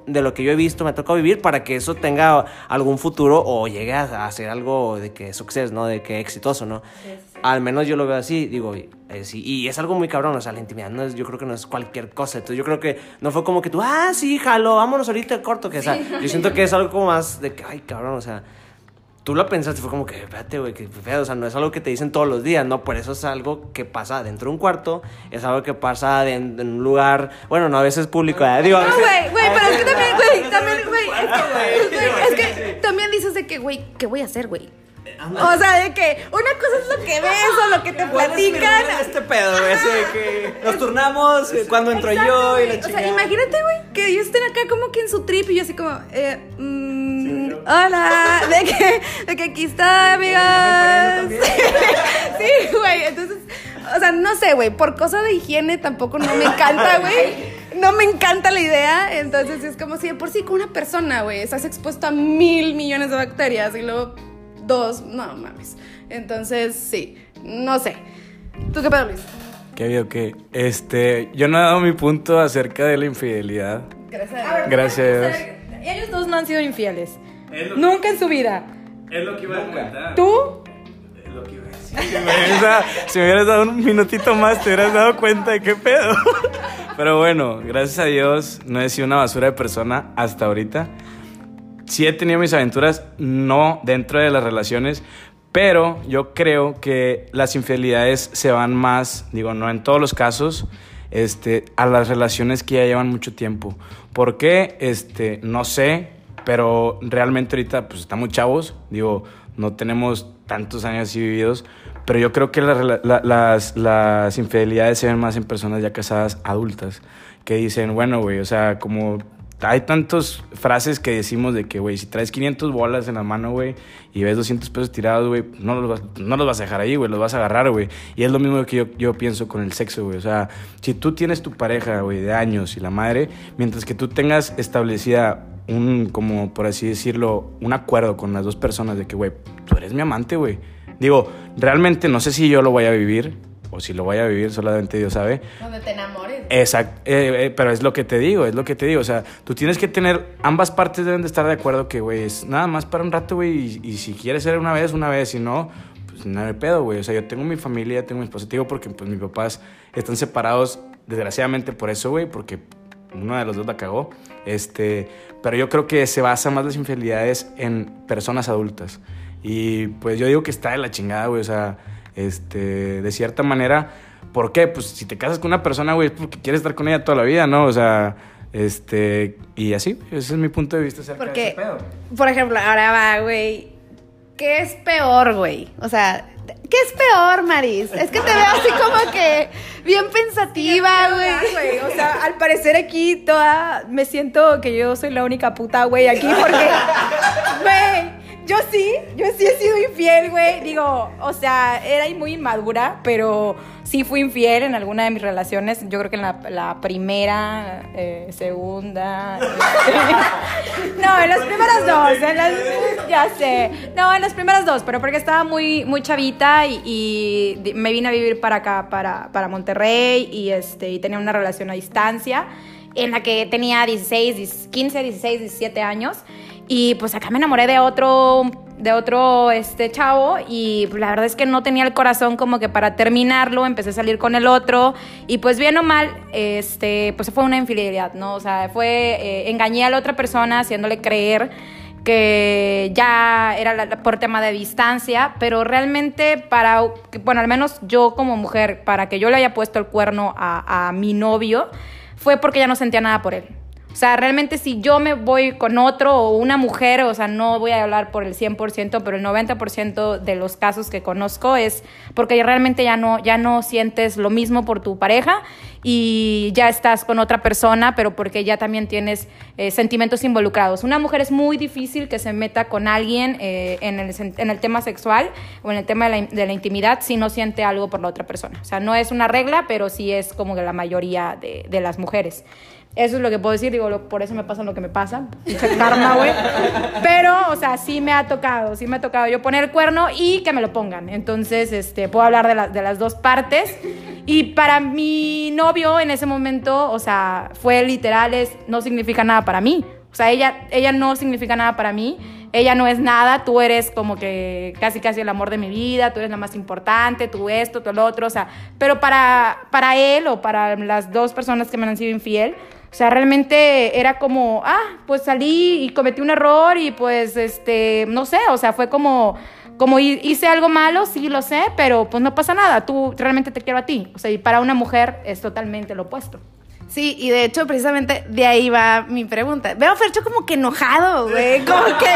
de lo que yo he visto, me ha tocado vivir para que eso tenga algún futuro o llegue a, ser algo de que success, ¿no? De que exitoso, ¿no? Al menos yo lo veo así, digo, eh, sí, y es algo muy cabrón, o sea, la intimidad no es, yo creo que no es cualquier cosa, entonces yo creo que no fue como que tú, ah, sí, jalo, vámonos ahorita corto, que o sea, yo siento que es algo como más de que, ay, cabrón, o sea, tú lo pensaste, fue como que, espérate, güey, que pedo, o sea, no es algo que te dicen todos los días, ¿no? Por eso es algo que pasa dentro de un cuarto, es algo que pasa de- en, en un lugar, bueno, no a veces público, ¿eh? digo, No, güey, güey, pero es que también, güey, también, güey, es que, güey, es que también dices de que, güey, ¿qué voy a hacer, güey? O sea, de que una cosa es lo que ves o lo que te platican. este pedo, güey, así de que nos turnamos cuando entro yo y la O sea, chingada. imagínate, güey, que ellos estén acá como que en su trip y yo así como, eh, mm, hola, de que, de que aquí está, amigas. Sí, güey, entonces, o sea, no sé, güey, por cosa de higiene tampoco no me encanta, güey. No me encanta la idea, entonces es como si de por sí con una persona, güey, estás expuesto a mil millones de bacterias y luego dos, no mames. Entonces, sí, no sé. ¿Tú qué pedo, Luis? ¿Qué habido qué? Este, yo no he dado mi punto acerca de la infidelidad. Gracias. A ver, Gracias a Dios. Ellos dos no han sido infieles. Nunca en su vida. Es lo que iba a comentar. ¿Tú? Es lo que iba a decir. güey. O sea, si me hubieras dado un minutito más, te hubieras dado cuenta de qué pedo. <laughs> Pero bueno, gracias a Dios, no he sido una basura de persona hasta ahorita. Sí he tenido mis aventuras, no dentro de las relaciones, pero yo creo que las infidelidades se van más, digo, no en todos los casos, este, a las relaciones que ya llevan mucho tiempo. ¿Por qué? Este, no sé, pero realmente ahorita pues estamos chavos, digo, no tenemos tantos años así vividos, pero yo creo que la la- las, las infidelidades se ven más en personas ya casadas adultas, que dicen, bueno, güey, o sea, como hay tantas frases que decimos de que, güey, si traes 500 bolas en la mano, güey, y ves 200 pesos tirados, güey, no los vas, no los vas a dejar ahí, güey, los vas a agarrar, güey. Y es lo mismo que yo, yo pienso con el sexo, güey. O sea, si tú tienes tu pareja, güey, de años y la madre, mientras que tú tengas establecida un, como por así decirlo, un acuerdo con las dos personas de que, güey, tú eres mi amante, güey. Digo, realmente no sé si yo lo voy a vivir o si lo voy a vivir, solamente Dios sabe. Donde te enamores. Exacto, eh, eh, pero es lo que te digo, es lo que te digo. O sea, tú tienes que tener, ambas partes deben de estar de acuerdo que, güey, es nada más para un rato, güey, y, y si quieres ser una vez, una vez, si no, pues nada de pedo, güey. O sea, yo tengo mi familia, tengo mi esposa, te digo porque pues mis papás están separados, desgraciadamente por eso, güey, porque uno de los dos la cagó. Este, pero yo creo que se basa más las infidelidades en personas adultas. Y pues yo digo que está de la chingada, güey, o sea, este, de cierta manera, ¿por qué? Pues si te casas con una persona, güey, es porque quieres estar con ella toda la vida, ¿no? O sea, este, y así, ese es mi punto de vista acerca de Porque, ese pedo. por ejemplo, ahora va, güey. ¿Qué es peor, güey? O sea, ¿qué es peor, Maris? Es que te veo así como que bien pensativa, güey. O sea, al parecer aquí toda me siento que yo soy la única puta, güey, aquí porque, güey, yo sí, yo sí he sido infiel, güey. Digo, o sea, era muy inmadura, pero sí fui infiel en alguna de mis relaciones. Yo creo que en la, primera, eh, segunda. este, <laughs> no, en las primeras dos. ya sé. No, en las primeras dos, pero porque estaba muy, muy chavita y, y me vine a vivir para acá, para, para Monterrey, y, este, y tenía una relación a distancia en la que tenía 16, 10 15, 16, 17 años. Y pues acá me enamoré de otro, de otro este, chavo y pues, la verdad es que no tenía el corazón como que para terminarlo, empecé a salir con el otro y pues bien o mal, este, pues fue una infidelidad, ¿no? O sea, fue, eh, engañé a la otra persona haciéndole creer que ya era por tema de distancia, pero realmente para, bueno, al menos yo como mujer, para que yo le haya puesto el cuerno a mi novio, fue porque ya no sentía nada por él. O sea, realmente si yo me voy con otro o una mujer, o sea, no voy a hablar por el 100%, pero el 90% de los casos que conozco es porque realmente ya no, ya no sientes lo mismo por tu pareja y ya estás con otra persona, pero porque ya también tienes eh, sentimientos involucrados. Una mujer es muy difícil que se meta con alguien eh, en, el, en el tema sexual o en el tema de la, de la intimidad si no siente algo por la otra persona. O sea, no es una regla, pero sí es como que la mayoría de, de las mujeres. Eso es lo que puedo decir, digo, por eso me pasa lo que me pasa, karma, güey. Pero, o sea, sí me ha tocado, sí me ha tocado yo poner el cuerno y que me lo pongan. Entonces, este, puedo hablar de, la- de las dos partes. Y para mi novio en ese momento, o sea, fue literal, es, no significa nada para mí. O sea, ella, ella no significa nada para mí. Ella no es nada, tú eres como que casi casi el amor de mi vida, tú eres la más importante, tú esto, tú lo otro, o sea, pero para, para él o para las dos personas que me han sido infiel, o sea, realmente era como, ah, pues salí y cometí un error y pues, este, no sé, o sea, fue como, como hi- hice algo malo, sí lo sé, pero pues no pasa nada, tú realmente te quiero a ti. O sea, y para una mujer es totalmente lo opuesto. Sí, y de hecho, precisamente de ahí va mi pregunta. Veo a Fercho como que enojado, güey. Como que,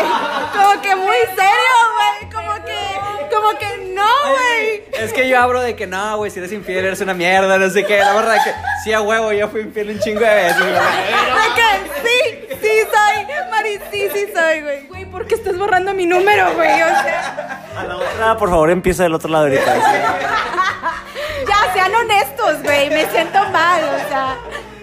como que muy serio, güey. Como que, como que no, güey. Es que yo hablo de que no, güey, si eres infiel eres una mierda, no sé qué. La verdad que sí, a huevo, yo fui infiel un chingo de veces. güey. De que sí, sí soy. Mari, sí, sí soy, güey. Güey, ¿por qué estás borrando mi número, güey? O sea, A la otra, por favor, empieza del otro lado ahorita. <laughs> ya, sean honestos, güey, me siento mal, o sea.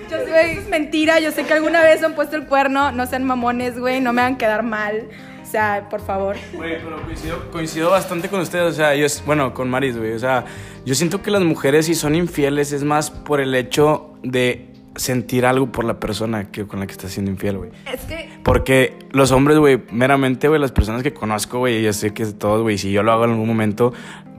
Yo sé que eso es mentira, yo sé que alguna vez han puesto el cuerno, no sean mamones, güey, no me hagan quedar mal. O sea, por favor. Güey, pero coincido, coincido bastante con ustedes, o sea, yo, es- bueno, con Maris, güey, o sea, yo siento que las mujeres si son infieles es más por el hecho de sentir algo por la persona que con la que estás siendo infiel, güey. Es que Porque los hombres, güey, meramente, güey, las personas que conozco, güey, yo sé que todos, güey, si yo lo hago en algún momento,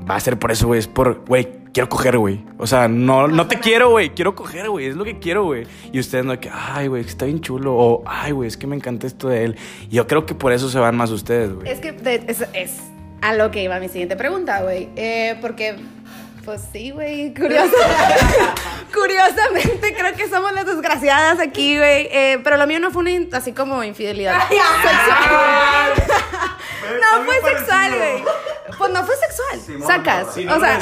va a ser por eso, güey, es por, güey, quiero coger, güey. O sea, no, no te quiero, güey, quiero coger, güey, es lo que quiero, güey. Y ustedes no, de que, ay, güey, está bien chulo, o, ay, güey, es que me encanta esto de él. Y yo creo que por eso se van más ustedes, güey. Es que de- es, es a lo que iba mi siguiente pregunta, güey. Eh, porque, pues sí, güey, curioso. <laughs> curiosamente creo que somos las desgraciadas aquí, güey. Eh, pero lo mío no fue una así como infidelidad. sexual. <laughs> no fue sexual, güey. Pues no fue sexual. Sacas. o sea,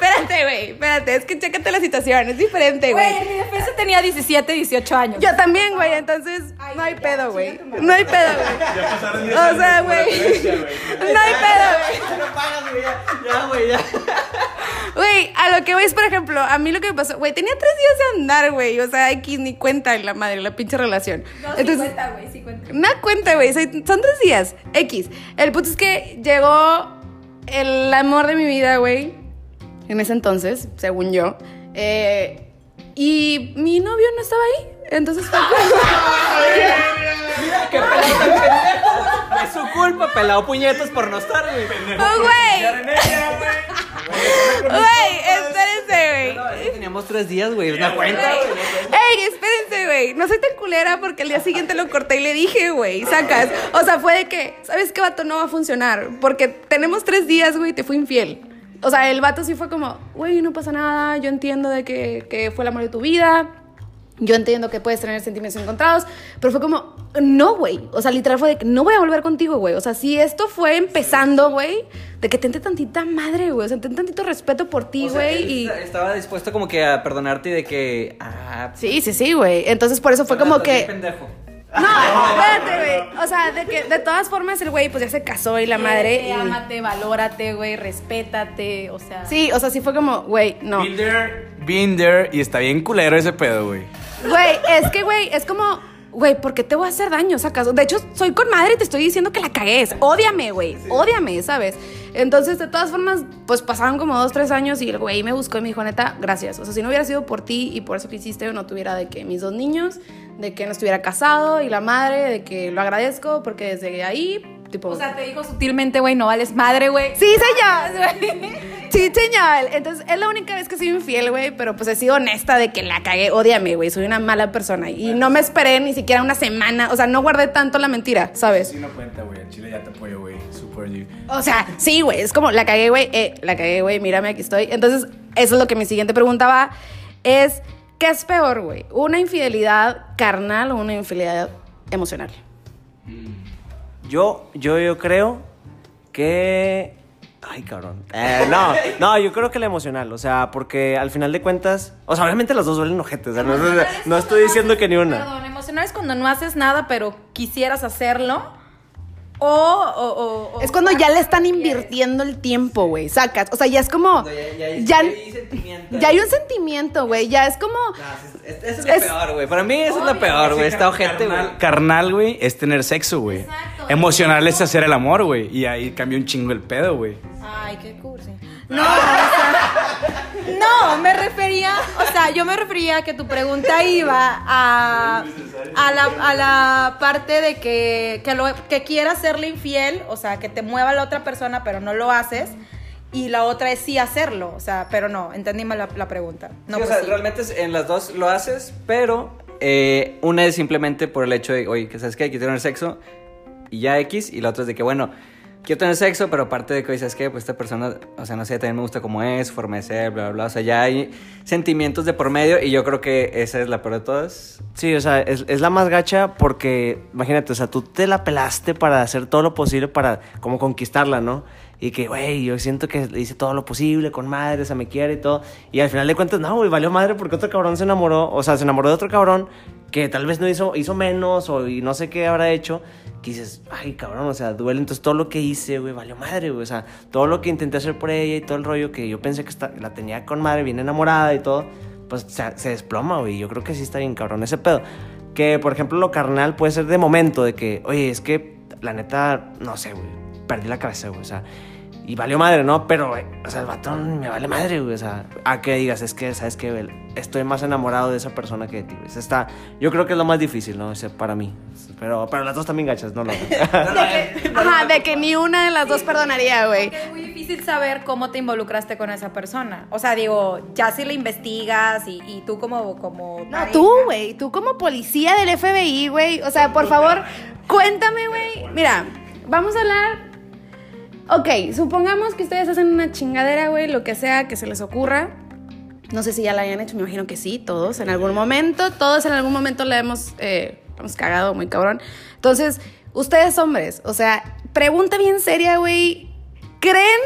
espérate, güey. Espérate, es que chécate la situación. Es diferente, Güey, güey. en mi defensa tenía 17, 18 años. Yo también, güey, entonces no hay pedo, güey. No hay pedo, güey. O sea, güey. No hay pedo, güey. Ya, <laughs> güey, ya. <laughs> Güey, a lo que voy es, por ejemplo, a mí lo que me pasó, güey, tenía tres días de andar, güey. O sea, X ni cuenta en la madre, la pinche relación. No, sí Entonces, cuenta, güey, sí cuenta. una cuenta, güey. Son son tres días. X. El punto es que llegó el amor de mi vida, güey. En ese entonces, según yo. Eh, y mi novio no estaba ahí. Entonces fue como- <laughs> Es su culpa, pelado puñetos por no estar, güey. ¡Oh, güey! Güey, espérense, güey. Teníamos tres días, güey. Una cuenta, güey. Ey, espérense, güey. No soy tan culera porque el día siguiente lo corté y le dije, güey, sacas. O sea, fue de que, ¿sabes qué, vato? No va a funcionar. Porque tenemos tres días, güey, te fui infiel. O sea, el vato sí fue como, güey, no pasa nada. Yo entiendo de que, que fue el amor de tu vida. Yo entiendo que puedes tener sentimientos encontrados. Pero fue como, no, güey. O sea, literal fue de que no voy a volver contigo, güey. O sea, si esto fue empezando, güey, de que tente tantita madre, güey. O sea, ten tantito respeto por ti, O sea, güey. y... esta- Estaba dispuesto como que a perdonarte y de que. Ah, Sí, sí, sí, güey. Entonces por eso fue como que... pendejo. No, espérate, güey. O sea, de que de todas formas el güey pues ya se casó y la madre. Y- Ámate, valórate, güey, respétate, o sea. Sí, o sea, sí fue como, güey, no. Been there, been there, y está bien culero ese pedo, güey. Güey, es que, güey, es como, güey, ¿por qué te voy a hacer daño, sacas? De hecho, soy con madre y te estoy diciendo que la cagues. Ódiame, güey. Ódiame, ¿sabes? Entonces, de todas formas, pues pasaron como dos, tres años y el güey me buscó y me dijo, neta, gracias. O sea, si no hubiera sido por ti y por eso que hiciste, yo no tuviera de que mis dos niños, de que no estuviera casado y la madre, de que lo agradezco porque desde ahí, tipo... O sea, te dijo sutilmente, güey, no vales madre, güey. Sí, señor. Sí, señor. Entonces, es la única vez que soy infiel, güey, pero pues he sido honesta de que la cagué. Ódiame, güey. Soy una mala persona. Y no me esperé ni siquiera una semana. O sea, no guardé tanto la mentira, ¿sabes? Sí, no cuenta, güey. En Chile ya te apoyo, güey. Super G. O sea, sí, güey. Es como, la cagué, güey. Eh, la cagué, güey. Mírame, aquí estoy. Entonces, eso es lo que mi siguiente pregunta va. Es, ¿qué es peor, güey? ¿Una infidelidad carnal o una infidelidad emocional? Yo, yo, yo creo que. Ay, cabrón. Eh, no, no, yo creo que la emocional. O sea, porque al final de cuentas. O sea, obviamente las dos duelen ojetes. o sea, no, no- no estoy diciendo que ni una. Perdón, emocional es cuando no haces nada, pero quisieras hacerlo. O, o, o- o- Es cuando ya le están invirtiendo el tiempo, güey. Sacas. O sea, ya es como. Ya- ya hay- ya- ya hay sentimiento. ya hay un sentimiento, güey. Ya es como. Es- Es- peor, güey. Para mí esa es la peor, güey. Está ojete, güey. Carnal, carnal, güey, es tener sexo, güey. Exacto. Emocional es hacer el amor, güey. Y ahí cambia un chingo el pedo, güey. Ay, qué cursi. No, o sea, no, me refería, o sea, yo me refería a que tu pregunta iba a, a, la, a la parte de que, que, lo, que quieras serle infiel, o sea, que te mueva la otra persona, pero no lo haces. Y la otra es sí hacerlo, o sea, pero no, entendí mal la, la pregunta. No, Sí, o pues sea, sí. realmente en las dos lo haces, pero eh, una es simplemente por el hecho de, oye, que sabes que quiero tener sexo y ya X, y la otra es de que, bueno, quiero tener sexo, pero aparte de que, sabes que, pues esta persona, o sea, no sé, también me gusta cómo es, su forma de ser, bla, bla, bla, o sea, ya hay sentimientos de por medio y yo creo que esa es la peor de todas. Sí, o sea, es, es la más gacha porque, imagínate, o sea, tú te la pelaste para hacer todo lo posible para como conquistarla, ¿no? Y que, güey, yo siento que le hice todo lo posible con madre, o sea, me quiere y todo. Y al final de cuentas, no, güey, valió madre porque otro cabrón se enamoró, o sea, se enamoró de otro cabrón que tal vez no hizo, hizo menos o y no sé qué habrá hecho. Que dices, ay, cabrón, o sea, duele. Entonces todo lo que hice, güey, valió madre, güey. O sea, todo lo que intenté hacer por ella y todo el rollo que yo pensé que esta- la tenía con madre, bien enamorada y todo, pues se, se desploma, güey. Yo creo que sí está bien cabrón ese pedo. Que, por ejemplo, lo carnal puede ser de momento, de que, oye, es que la neta, no sé, güey, perdí la cabeza, güey. O sea, y valió madre, ¿no? Pero, güey, o sea, el batón me vale madre, güey. O sea, a que digas, es que, ¿sabes qué? Estoy más enamorado de esa persona que de ti, güey. Está, yo creo que es lo más difícil, ¿no? O sea, para mí. Pero, pero las dos también gachas, no, <laughs> <laughs> no. Ajá, de que ni una de las dos perdonaría, güey. Es muy difícil saber cómo te involucraste con esa persona. O sea, digo, ya si la investigas y, y tú como... como no, tú, güey. Tú como policía del FBI, güey. O sea, por favor, cuéntame, güey. Mira, vamos a hablar Ok, supongamos que ustedes hacen una chingadera, güey, lo que sea que se les ocurra. No sé si ya la hayan hecho, me imagino que sí, todos en algún momento, todos en algún momento la hemos, eh, hemos cagado muy cabrón. Entonces, ustedes hombres, o sea, pregunta bien seria, güey, ¿creen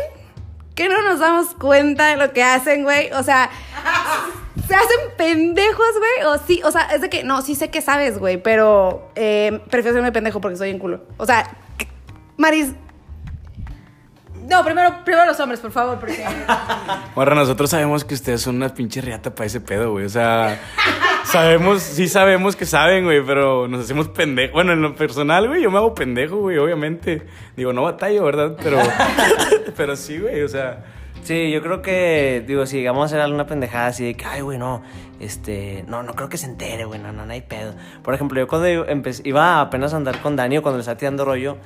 que no nos damos cuenta de lo que hacen, güey? O sea, <laughs> ¿se hacen pendejos, güey? O sí, o sea, es de que, no, sí sé que sabes, güey, pero eh, prefiero serme pendejo porque soy en culo. O sea, Maris, no, primero, primero los hombres, por favor, porque... <laughs> Bueno, nosotros sabemos que ustedes son una pinche riata para ese pedo, güey. O sea, sabemos, sí sabemos que saben, güey, pero nos hacemos pendejos. Bueno, en lo personal, güey, yo me hago pendejo, güey, obviamente. Digo, no batallo, ¿verdad? Pero, <laughs> pero sí, güey, o sea... Sí, yo creo que, digo, si llegamos a hacer alguna pendejada así de que, ay, güey, no, este, no, no creo que se entere, güey, no, no, no hay pedo. Por ejemplo, yo cuando iba apenas a andar con Dani o cuando le estaba tirando rollo,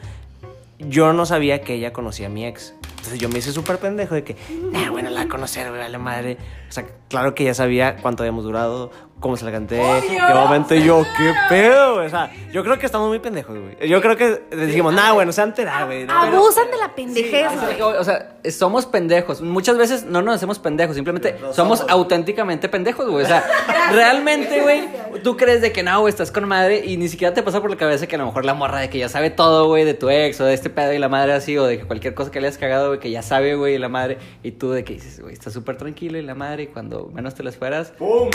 yo no sabía que ella conocía a mi ex. Entonces yo me hice súper pendejo de que, nah, bueno, la conocer, güey, la madre. O sea, claro que ya sabía cuánto habíamos durado, cómo se la canté, qué momento y yo, qué pedo, O sea, yo creo que estamos muy pendejos, güey. Yo creo que decimos, nah, bueno, se entera, güey. Abusan de la pendejez, o sea, somos pendejos. Muchas veces no nos hacemos pendejos, simplemente somos, auténticamente pendejos, güey. O sea, <laughs> realmente, güey, tú crees de que no, güey, estás con madre y ni siquiera te pasa por la cabeza que a lo mejor la morra de que ya sabe todo, güey, de tu ex o de este pedo y la madre así, o de que cualquier cosa que le hayas cagado, güey, que ya sabe, güey, la madre, y tú de que dices, güey, estás súper tranquilo y la madre, y cuando menos te las fueras, ¡pum!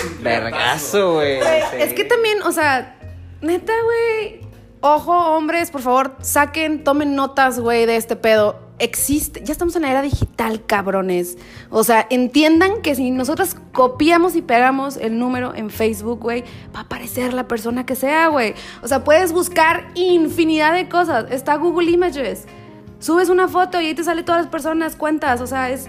Güey. Es que también, o sea, neta, güey. Ojo, hombres, por favor, saquen, tomen notas, güey, de este pedo. Existe, ya estamos en la era digital, cabrones. O sea, entiendan que si nosotras copiamos y pegamos el número en Facebook, güey, va a aparecer la persona que sea, güey. O sea, puedes buscar infinidad de cosas. Está Google Images. Subes una foto y ahí te sale todas las personas, cuentas. O sea, es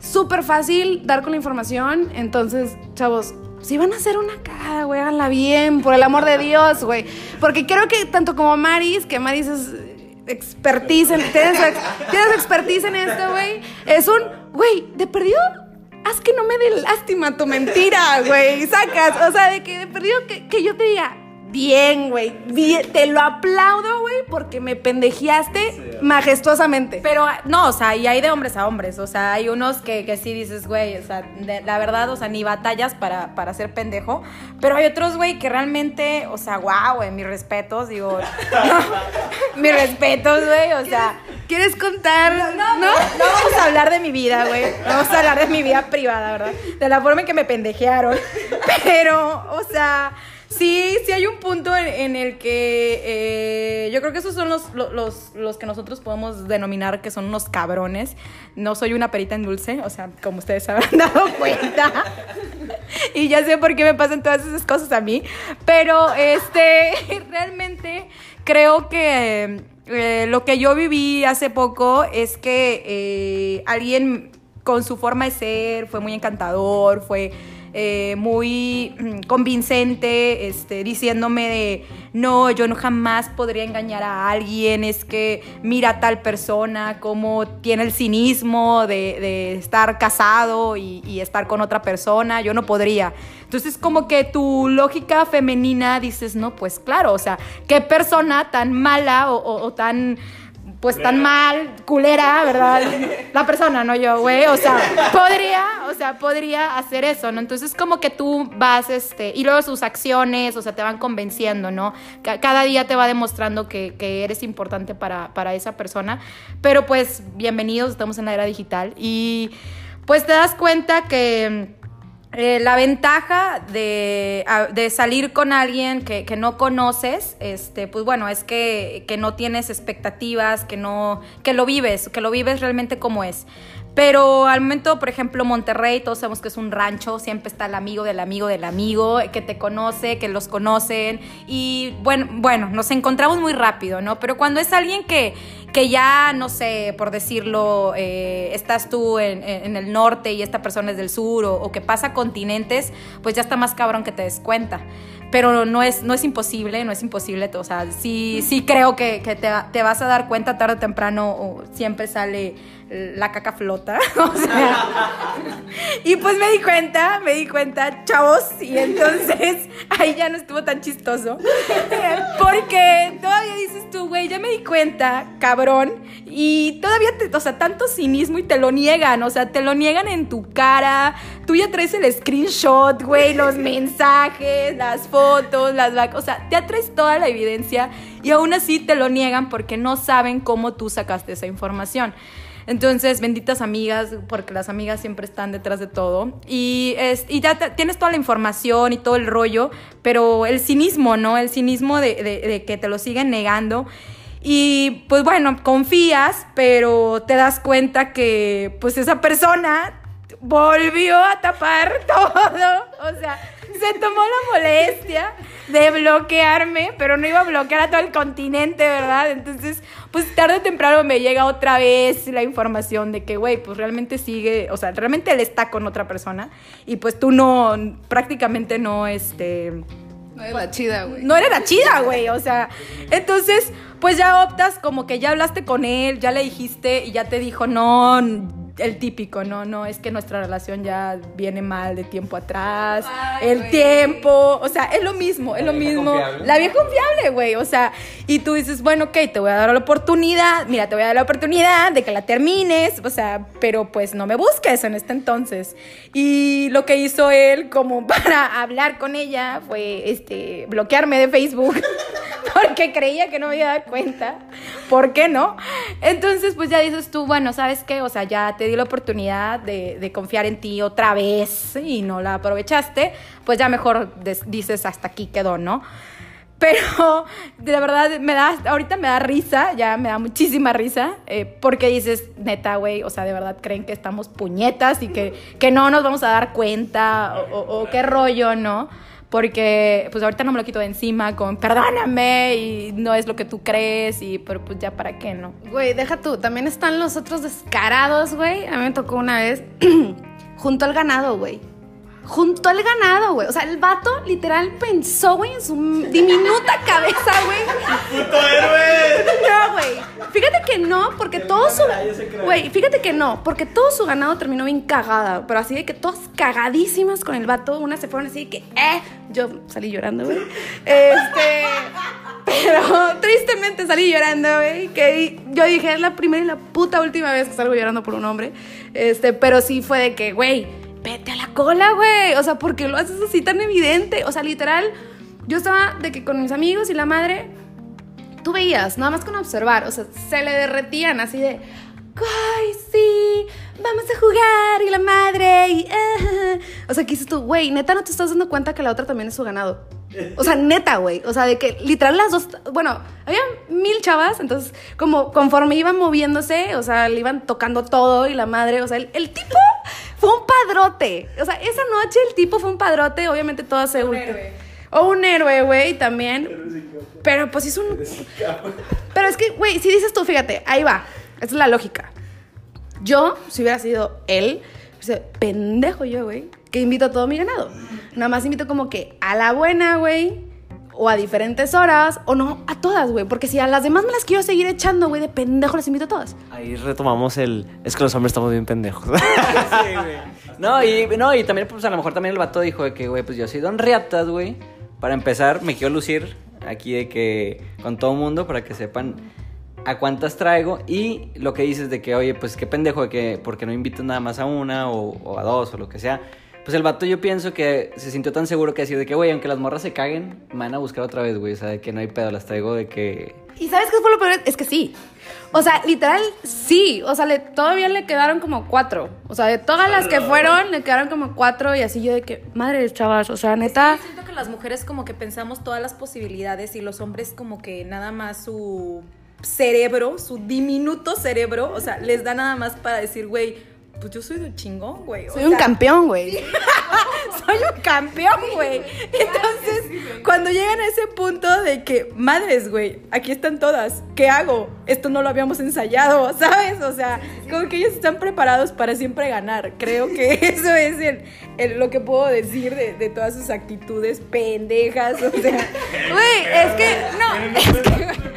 súper fácil dar con la información. Entonces, chavos, si van a hacer una cagada, güey, háganla bien, por el amor de Dios, güey. Porque creo que tanto como Maris, que Maris es expertise en, tienes, tienes expertise en esto, güey, es un, güey, de perdido, haz que no me dé lástima tu mentira, güey, sacas, o sea, de que de perdido que, que yo te diga, Bien, güey. Te lo aplaudo, güey, porque me pendejeaste majestuosamente. Pero no, o sea, y hay de hombres a hombres. O sea, hay unos que, que sí dices, güey, o sea, la verdad, o sea, ni batallas para, para ser pendejo. Pero hay otros, güey, que realmente, o sea, guau, güey, mis respetos, digo. <laughs> <laughs> mis respetos, güey, o sea. ¿Quieres contar? No, no, no, no vamos a hablar de mi vida, güey. Vamos a hablar de mi vida privada, ¿verdad? De la forma en que me pendejearon. <laughs> Pero, o sea. Sí, sí hay un punto en, el que eh, yo creo que esos son los, los, los, que nosotros podemos denominar que son unos cabrones. No soy una perita en dulce, o sea, como ustedes <laughs> habrán dado cuenta. <laughs> y ya sé por qué me pasan todas esas cosas a mí. Pero este, <laughs> realmente creo que eh, lo que yo viví hace poco es que eh, alguien con su forma de ser fue muy encantador, fue eh, muy <clears throat> convincente, este, diciéndome de, no, yo no jamás podría engañar a alguien, es que mira a tal persona, cómo tiene el cinismo de, estar casado y, estar con otra persona, yo no podría. Entonces como que tu lógica femenina dices, no, pues claro, o sea, qué persona tan mala o tan pues tan mal, culera, ¿verdad? <laughs> La persona, no yo, güey. O sea, podría, o sea, podría hacer eso, ¿no? Entonces, como que tú vas, este, y luego sus acciones, o sea, te van convenciendo, ¿no? Cada día te va demostrando que, eres importante para, para esa persona. Pero pues, bienvenidos, estamos en la era digital. Y pues te das cuenta que eh, la ventaja de, salir con alguien que, no conoces, este, pues bueno, es que, no tienes expectativas, que no, que lo vives, que lo vives realmente como es. Pero al momento, por ejemplo, Monterrey, todos sabemos que es un rancho, siempre está el amigo del amigo del amigo, que te conoce, que los conocen. Y bueno, bueno, nos encontramos muy rápido, ¿no? Pero cuando es alguien que, que ya, no sé, por decirlo, eh, estás tú en, en, el norte y esta persona es del sur, o, o que pasa continentes, pues ya está más cabrón que te des cuenta. Pero no es, no es imposible, no es imposible, o sea, sí, sí creo que, que te, te, vas a dar cuenta tarde o temprano, o siempre sale la caca flota, <laughs> o sea, y pues me di cuenta, me di cuenta, chavos, y entonces <laughs> ahí ya no estuvo tan chistoso, <laughs> porque todavía dices tú, güey, ya me di cuenta, cabrón, y todavía, te, o sea, tanto cinismo y te lo niegan, o sea, te lo niegan en tu cara, tú ya traes el screenshot, güey, los <laughs> mensajes, las fotos, las o sea, ya traes toda la evidencia y aún así te lo niegan porque no saben cómo tú sacaste esa información. Entonces, benditas amigas, porque las amigas siempre están detrás de todo. Y, es, y ya tienes toda la información y todo el rollo, pero el cinismo, ¿no? El cinismo de, de, de que te lo siguen negando. Y pues bueno, confías, pero te das cuenta que pues esa persona volvió a tapar <laughs> todo. O sea, se tomó la molestia de bloquearme, pero no iba a bloquear a todo el continente, ¿verdad? Entonces, pues tarde o temprano me llega otra vez la información de que, güey, pues realmente sigue, o sea, realmente él está con otra persona y pues tú no, prácticamente no, este... No era la chida, güey. No era la chida, güey, o sea, entonces, pues ya optas como que ya hablaste con él, ya le dijiste y ya te dijo, no, el típico, no, no, es que nuestra relación ya viene mal de tiempo atrás, Ay, el wey. tiempo, o sea, es lo mismo, es la lo mismo. Confiable. La vieja confiable, güey, o sea, y tú dices, bueno, ok, te voy a dar la oportunidad, mira, te voy a dar la oportunidad de que la termines, o sea, pero pues no me busques en este entonces. Y lo que hizo él como <laughs> para hablar con ella fue, este, bloquearme de Facebook. <laughs> porque creía que no me iba a dar cuenta. ¿Por qué no? Entonces, pues ya dices tú, bueno, ¿sabes qué? O sea, ya te di la oportunidad de, de confiar en ti otra vez y no la aprovechaste, pues ya mejor dices hasta aquí quedó, ¿no? Pero <laughs> de verdad me da, ahorita me da risa, ya me da muchísima risa, eh, porque dices, neta, güey, o sea, de verdad creen que estamos puñetas y que, que no nos vamos a dar cuenta o, o, o qué rollo, ¿no? Porque pues ahorita no me lo quito de encima con perdóname y no es lo que tú crees y pero pues ya para qué, ¿no? Güey, deja tú, también están los otros descarados, güey. A mí me tocó una vez <clears throat> junto al ganado, güey. Junto al ganado, güey. O sea, el vato literal pensó, güey, en su diminuta cabeza, güey. ¡Puto héroe! No, güey. Fíjate que no, porque todo su. Güey, fíjate que no, porque todo su ganado terminó bien cagada. Pero así de que todas cagadísimas con el vato. Unas se fueron así de que, eh. Yo salí llorando, güey. Este. <laughs> Pero tristemente salí llorando, güey. Que yo dije, es la primera y la puta última vez que salgo llorando por un hombre. Este, pero sí fue de que, güey vete a la cola, güey. O sea, ¿por qué lo haces así tan evidente? O sea, literal, yo estaba de que con mis amigos y la madre, tú veías, nada más con observar, o sea, se le derretían así de, ay, sí, vamos a jugar y la madre y... Uh. O sea, ¿qué dices tú? Güey, neta, ¿no te estás dando cuenta que la otra también es su ganado? O sea, neta, güey. O sea, de que literal las dos. Bueno, había mil chavas, entonces, como conforme iban moviéndose, o sea, le iban tocando todo y la madre, o sea, el tipo fue un padrote. O sea, esa noche el tipo fue un padrote, obviamente todo se. Un héroe. O un héroe, güey, también. Pero pues es un. Pero es que, güey, si dices tú, fíjate, ahí va. Esa es la lógica. Yo, si hubiera sido él, pues, pendejo yo, güey, que invito a todo mi ganado. Nada más invito como que a la buena, güey, o a diferentes horas, o no, a todas, güey. Porque si a las demás me las quiero seguir echando, güey, de pendejo las invito a todas. Ahí retomamos el. Es que los hombres estamos bien pendejos. <laughs> sí, güey. No, y, no, y también, pues a lo mejor también el vato dijo de que, güey, pues yo soy don Riatas, güey. Para empezar, me quiero lucir aquí de que con todo mundo para que sepan a cuántas traigo y lo que dices de que, oye, pues qué pendejo de que, porque no invitas nada más a una o, o a dos o lo que sea. Pues el vato yo pienso que se sintió tan seguro que decir de que, güey, aunque las morras se caguen, me van a buscar otra vez, güey. O sea, de que no hay pedo, las traigo de que... ¿Y sabes qué fue lo peor? Es que sí. O sea, literal, sí. O sea, le, todavía le quedaron como cuatro. O sea, de todas las que fueron, le quedaron como cuatro y así yo de que, madre chavas, o sea, neta... Sí, siento que las mujeres como que pensamos todas las posibilidades y los hombres como que nada más su cerebro, su diminuto cerebro, o sea, les da nada más para decir, güey, pues yo soy de chingón, güey. O Soy un sea, campeón, güey. <laughs> soy un campeón, güey. Entonces, cuando llegan a ese punto de que, madres, güey, aquí están todas, ¿qué hago? Esto no lo habíamos ensayado, <laughs> ¿sabes? O sea, como que ellos están preparados para siempre ganar. Creo que <laughs> eso es el, el- lo que puedo decir de, de todas sus actitudes pendejas. O sea, güey, es que, no, es que,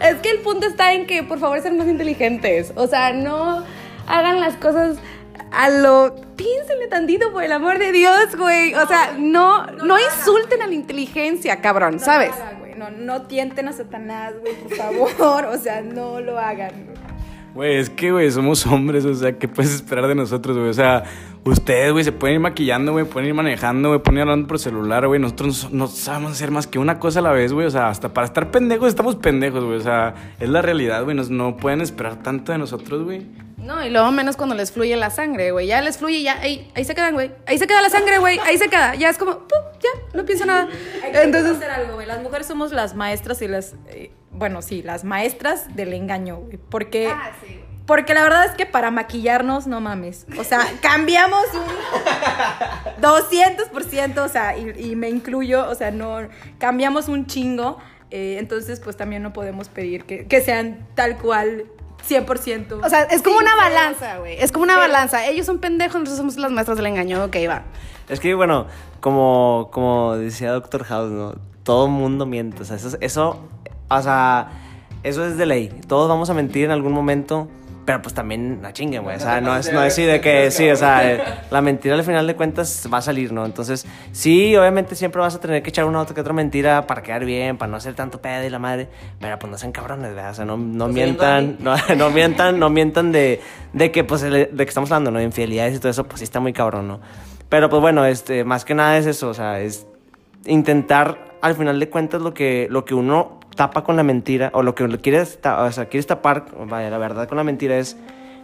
Es que el punto está en que, por favor, sean más inteligentes. O sea, no hagan las cosas a lo... Piénsenle tantito, por el amor de Dios, güey. O sea, no, no, insulten a la inteligencia, cabrón, ¿sabes? No, lo hagan, güey. no, no tienten a Satanás, güey, por favor. O sea, no lo hagan. güey. Güey, es que, güey, somos hombres, o sea, ¿qué puedes esperar de nosotros, güey? O sea, ustedes, güey, se pueden ir maquillando, güey, pueden ir manejando, güey, pueden ir hablando por celular, güey. Nosotros no, sabemos hacer más que una cosa a la vez, güey. O sea, hasta para estar pendejos estamos pendejos, güey. O sea, es la realidad, güey. Nos- no pueden esperar tanto de nosotros, güey. No, y luego menos cuando les fluye la sangre, güey. Ya les fluye, ya, ahí, ahí se quedan, güey. Ahí se queda la sangre, güey. Ahí se queda. Ya es como, ¡pum! ya, no pienso nada. Hay que Entonces, hacer algo, güey. Las mujeres somos las maestras y las. eh, bueno, sí, las maestras del engaño, güey. Porque. Ah, sí. Porque la verdad es que para maquillarnos, no mames. O sea, cambiamos un 200%, o sea, y, y me incluyo, o sea, no. Cambiamos un chingo. eh, entonces, pues también no podemos pedir que, que sean tal cual 100%. o sea, es como una balanza, güey. Es como una balanza. Ellos son pendejos, nosotros somos las maestras del engaño. Ok, va. Es que, bueno, como, como decía Doctor House, ¿no? Todo mundo miente. O sea, eso, eso, o sea, eso es de ley. Todos vamos a mentir en algún momento. Pero pues también la chinguen, güey. O sea, no es, no es así de que sí, o sea, <laughs> la mentira al final de cuentas va a salir, ¿no? Entonces, sí, obviamente siempre vas a tener que echar una otra que otra mentira para quedar bien, para no hacer tanto pedo y la madre. Pero pues no sean cabrones, ¿verdad? O sea, no, no Pues, mientan, no, <laughs> no mientan, no mientan de, de que, pues, de que estamos hablando, ¿no? De infidelidades y todo eso, pues sí está muy cabrón, ¿no? Pero pues bueno, este, más que nada es eso, o sea, es intentar al final de cuentas lo que, lo que uno tapa con la mentira o lo que quieres, o sea, quieres tapar, vaya, la verdad con la mentira es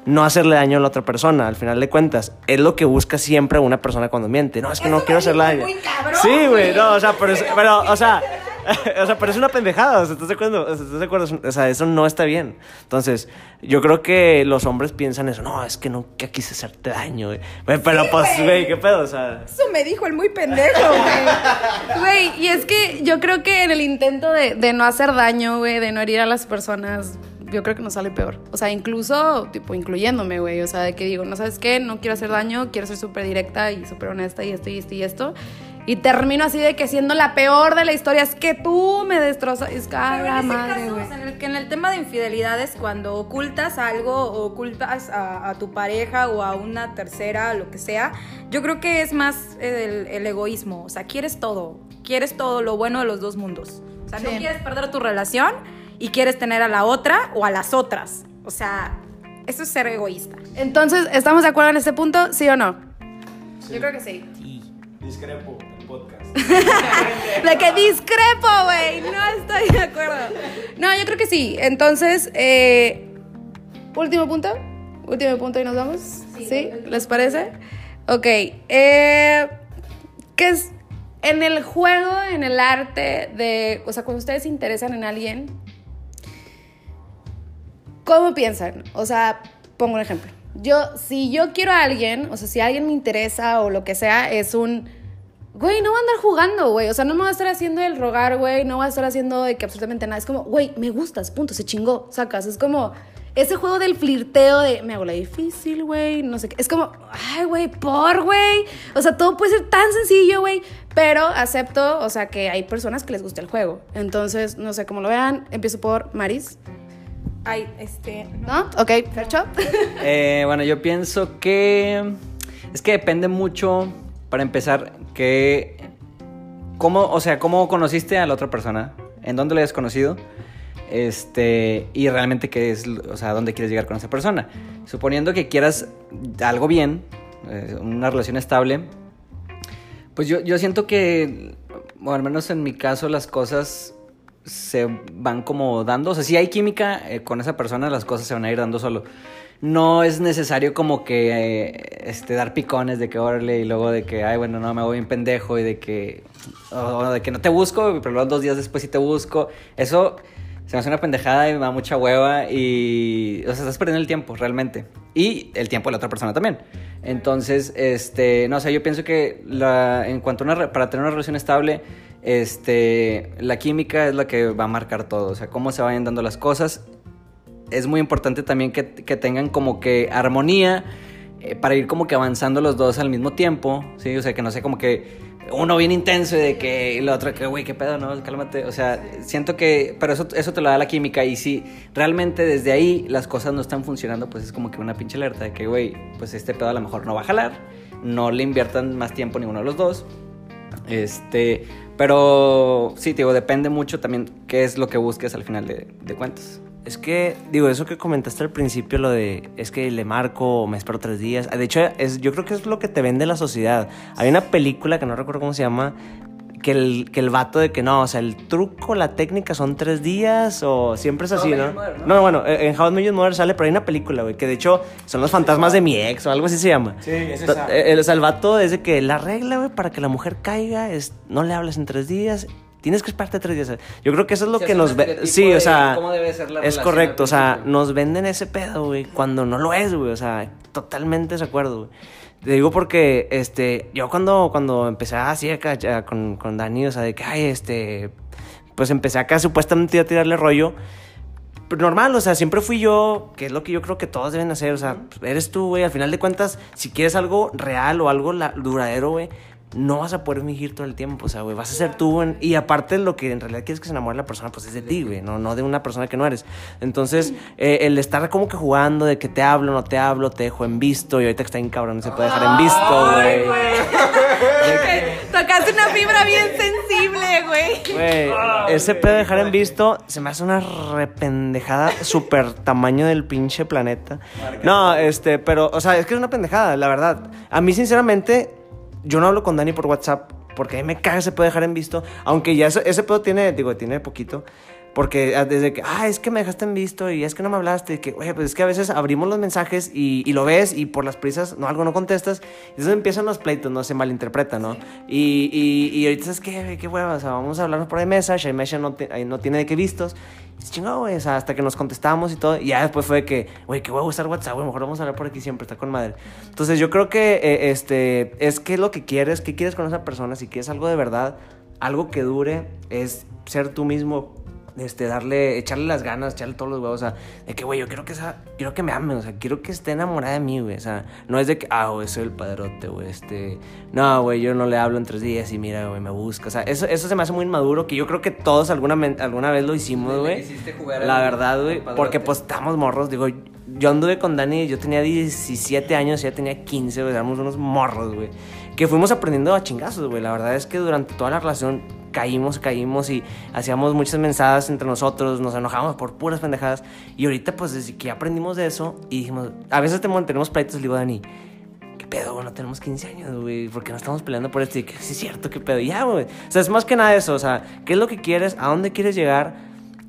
no hacerle daño a la otra persona, al final de cuentas. Es lo que busca siempre una persona cuando miente. No, es que no quiero hacerle daño. muy cabrón, sí, güey, no, o sea, pero, es- pero, o sea, <laughs> o sea, es una pendejada, o sea, ¿estás de acuerdo? O sea, ¿estás de acuerdo? O sea, eso no está bien. Entonces, yo creo que los hombres piensan eso, no, es que no que quise hacerte daño, güey. Güey, Pero pues, güey, ¿qué pedo? O sea... Eso me dijo el muy pendejo, güey. Güey, y es que yo creo que en el intento de, de no hacer daño, güey, de no herir a las personas, yo creo que nos sale peor. O sea, incluso, tipo, incluyéndome, güey. O sea, de que digo, no sabes qué, no quiero hacer daño, quiero ser súper directa y súper honesta y esto y esto y esto. Y termino así de que siendo la peor de la historia, es que tú me destrozas. Es que, la ese madre, güey. o sea, en el, que en el tema de infidelidades, cuando ocultas algo o ocultas a, a tu pareja o a una tercera, lo que sea, yo creo que es más el, el egoísmo. O sea, quieres todo. Quieres todo lo bueno de los dos mundos. O sea, no Sí. quieres perder tu relación y quieres tener a la otra o a las otras. O sea, eso es ser egoísta. Entonces, ¿estamos de acuerdo en este punto? ¿Sí o no? Yo creo que sí. Discrepo el podcast. <laughs> De que discrepo, güey. No estoy de acuerdo. No, yo creo que sí. Entonces, eh, último punto. Último punto y nos vamos. ¿Sí? ¿Les parece? Ok. Eh, ¿Qué es en el juego, en el arte de. O sea, cuando ustedes se interesan en alguien, ¿cómo piensan? O sea, pongo un ejemplo. Yo, si yo quiero a alguien, o sea, si alguien me interesa o lo que sea, es un. Güey, no voy a andar jugando, güey. O sea, no me voy a estar haciendo el rogar, güey. No voy a estar haciendo de que absolutamente nada. Es como, güey, me gustas, punto, se chingó, sacas. Es como ese juego del flirteo de me hago la difícil, güey. No sé qué. Es como, ay, güey, por, güey. O sea, todo puede ser tan sencillo, güey. Pero acepto, o sea, que hay personas que les gusta el juego. Entonces, no sé cómo lo vean. Empiezo por Maris. Ay, este. ¿No? Ok, Fercho. Eh, bueno, yo pienso que es que depende mucho, para empezar, que cómo, o sea, cómo conociste a la otra persona, en dónde la hayas conocido, este, y realmente qué es, o sea, dónde quieres llegar con esa persona. Suponiendo que quieras algo bien, eh, una relación estable, pues yo, yo siento que, o al menos en mi caso, las cosas se van como dando. O sea, si hay química eh, con esa persona, las cosas se van a ir dando solo. No es necesario como que eh, este, dar picones de que órale y luego de que, ay, bueno, no, me voy bien pendejo y de que, de que no te busco, pero luego dos días después sí te busco. Eso se me hace una pendejada y me da mucha hueva y, o sea, estás perdiendo el tiempo realmente. Y el tiempo de la otra persona también. Entonces, este, no, sea, yo pienso que la, en cuanto a una, para tener una relación estable, este, la química es la que va a marcar todo, o sea, cómo se vayan dando las cosas. Es muy importante también que, que tengan como que armonía eh, para ir como que avanzando los dos al mismo tiempo, ¿sí? O sea, que no sé, como que uno bien intenso y de que el otro que, güey, qué pedo, no, cálmate. O sea, siento que, pero eso, eso te lo da la química y si realmente desde ahí las cosas no están funcionando, pues es como que una pinche alerta de que, güey, pues este pedo a lo mejor no va a jalar, no le inviertan más tiempo ninguno de los dos. Este, pero sí, digo, depende mucho también qué es lo que busques al final de, de cuentas. Es que, digo, eso que comentaste al principio, lo de es que le marco o me espero tres días. De hecho, es, yo creo que es lo que te vende la sociedad. Hay una película que no recuerdo cómo se llama, que el, que el vato de que no, o sea, el truco, la técnica son tres días o siempre es así, ¿no? ¿no? bueno, en How I Met Your Mother sale, pero hay una película, güey, que de hecho son los fantasmas de mi ex o algo así se llama. Sí, es esa. El, o sea, el vato es de que la regla, güey, para que la mujer caiga es no le hables en tres días tienes que esperarte tres días. Yo creo que eso es lo que nos ve. Sí, de o sea. cómo debe ser la es correcto, o sea, nos venden ese pedo, güey, cuando no lo es, güey. O sea, totalmente de acuerdo, güey. Te digo porque, este, yo cuando, cuando empecé así acá ya con, con Dani, o sea, de que, ay, este, pues empecé acá supuestamente a tirarle rollo. Pero normal, o sea, siempre fui yo, que es lo que yo creo que todos deben hacer, o sea, eres tú, güey, al final de cuentas, si quieres algo real o algo la- duradero, güey, no vas a poder fingir todo el tiempo, o sea, güey, vas a ser tú, en- y aparte lo que en realidad quieres que se enamore la persona, pues es de ti, güey, no, no de una persona que no eres. Entonces, eh, el estar como que jugando de que te hablo, no te hablo, te dejo en visto, y ahorita que está bien cabrón, se puede dejar en visto, güey. <laughs> Tocaste una fibra bien sensible, güey. Güey, ese pedo de dejar en visto se me hace una rependejada super tamaño del pinche planeta. No, este, pero, o sea, es que es una pendejada, la verdad. A mí, sinceramente, yo no hablo con Dani por WhatsApp porque a mí me caga ese pedo de dejar en visto. Aunque ya ese, ese pedo tiene, digo, tiene poquito. Porque ah, desde que, ah, es que me dejaste en visto y es que no me hablaste, y que, oye, pues es que a veces abrimos los mensajes y, y lo ves y por las prisas, no, algo no contestas, y entonces empiezan los pleitos, no se malinterpreta, ¿no? Y, y, y ahorita es que, qué hueva, o sea, vamos a hablarnos por ahí mesa, Shai Mesha no, te- no tiene de qué vistos, y chingó, güey, o sea, hasta que nos contestamos y todo, y ya después fue de que, güey, qué huevo usar WhatsApp, güey, mejor vamos a hablar por aquí siempre, está con madre. Entonces yo creo que, eh, este, es que lo que quieres, qué quieres con esa persona, si quieres algo de verdad, algo que dure, es ser tú mismo, este, darle, echarle las ganas, echarle todos los huevos, o sea, de que, güey, yo quiero que esa, quiero que me ame, o sea, quiero que esté enamorada de mí, güey, o sea, no es de que, ah, güey, soy el padrote, güey, este, no, güey, yo no le hablo en tres días y mira, güey, me busca, o sea, eso, eso se me hace muy inmaduro, que yo creo que todos alguna, alguna vez lo hicimos, güey, la al- verdad, güey, porque pues estamos morros, digo, yo anduve con Dani, yo tenía 17 años, ella tenía 15, güey, éramos unos morros, güey, que fuimos aprendiendo a chingazos, güey, la verdad es que durante toda la relación caímos, caímos y hacíamos muchas mensadas entre nosotros, nos enojábamos por puras pendejadas. Y ahorita, pues, desde que aprendimos de eso y dijimos, a veces tenemos, tenemos pleitos, le digo, Dani, ¿qué pedo, güey? No tenemos 15 años, güey, ¿por qué no estamos peleando por esto? Y que sí, es cierto, ¿qué pedo? Ya, güey. O sea, es más que nada eso, o sea, ¿qué es lo que quieres? ¿A dónde quieres llegar?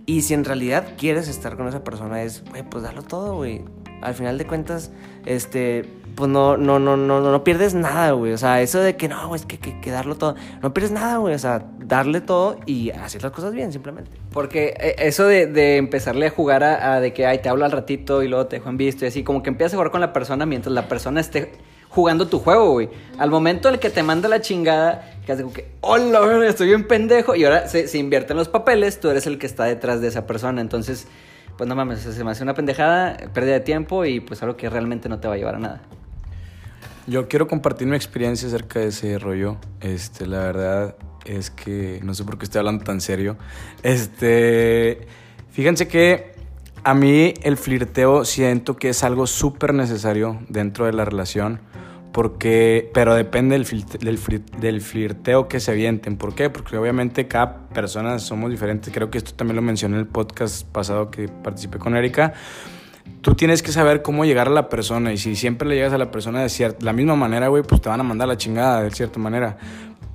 Y si en realidad quieres estar con esa persona, es, güey, pues darlo todo, güey. Al final de cuentas, este, pues no, no, no, no, no, pierdes nada, güey. O sea, eso de que no, es que, que, darlo todo. No pierdes nada, güey. O sea, darle todo y hacer las cosas bien, simplemente. Porque eh, eso de, empezarle a jugar a, de que, ay, te hablo al ratito y luego te dejo en visto y así, como que empiezas a jugar con la persona mientras la persona esté jugando tu juego, güey. Al momento en el que te manda la chingada, que hace como que, hola, estoy bien pendejo, y ahora se, se invierten los papeles, tú eres el que está detrás de esa persona. Entonces, pues no mames, se me hace una pendejada, pérdida de tiempo y pues algo que realmente no te va a llevar a nada. Yo quiero compartir mi experiencia acerca de ese rollo. Este, la verdad es que no sé por qué estoy hablando tan serio. Este, fíjense que a mí el flirteo siento que es algo súper necesario dentro de la relación. Porque, pero depende del, del flirteo que se avienten. ¿Por qué? Porque obviamente cada persona somos diferentes. Creo que esto también lo mencioné en el podcast pasado que participé con Erika tú tienes que saber cómo llegar a la persona y si siempre le llegas a la persona de cier- la misma manera, güey, pues te van a mandar la chingada de cierta manera.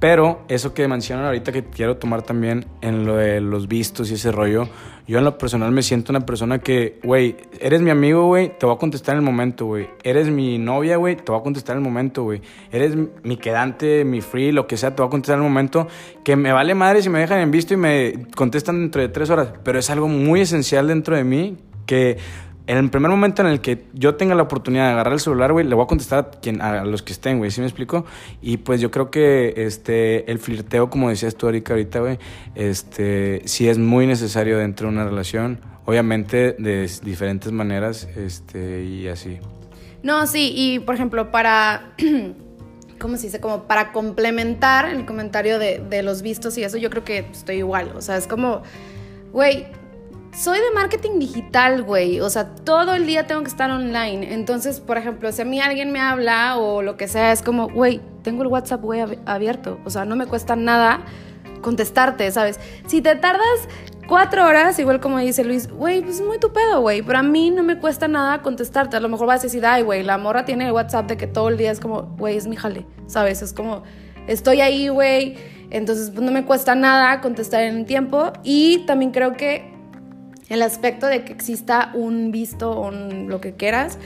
Pero eso que mencionan ahorita que quiero tomar también en lo de los vistos y ese rollo, yo en lo personal me siento una persona que, güey, eres mi amigo, güey, te voy a contestar en el momento, güey. Eres mi novia, güey, te voy a contestar en el momento, güey. Eres mi quedante, mi free, lo que sea, te voy a contestar en el momento. Que me vale madre si me dejan en visto y me contestan dentro de tres horas. Pero es algo muy esencial dentro de mí que en el primer momento en el que yo tenga la oportunidad de agarrar el celular, güey, le voy a contestar a, quien, los que estén, güey, ¿sí me explico? Y pues yo creo que este, el flirteo, como decías tú ahorita, ahorita, güey, este, sí es muy necesario dentro de una relación, obviamente de diferentes maneras, este, y así. No, sí, y por ejemplo, para... <clears throat> ¿cómo se dice? Como para complementar el comentario de, de, los vistos y eso, yo creo que estoy igual. O sea, es como, güey, soy de marketing digital, güey. O sea, todo el día tengo que estar online. Entonces, por ejemplo, si a mí alguien me habla o lo que sea, es como, güey, tengo el WhatsApp, güey, abierto. O sea, no me cuesta nada contestarte, ¿sabes? Si te tardas cuatro horas, igual como dice Luis, güey, pues es muy tu pedo, güey. Pero a mí no me cuesta nada contestarte. A lo mejor vas a decir, ay, güey, la morra tiene el WhatsApp de que todo el día es como, güey, es mi jale, ¿sabes? Es como, estoy ahí, güey. Entonces, pues, no me cuesta nada contestar en tiempo. Y también creo que el aspecto de que exista un visto o lo que quieras,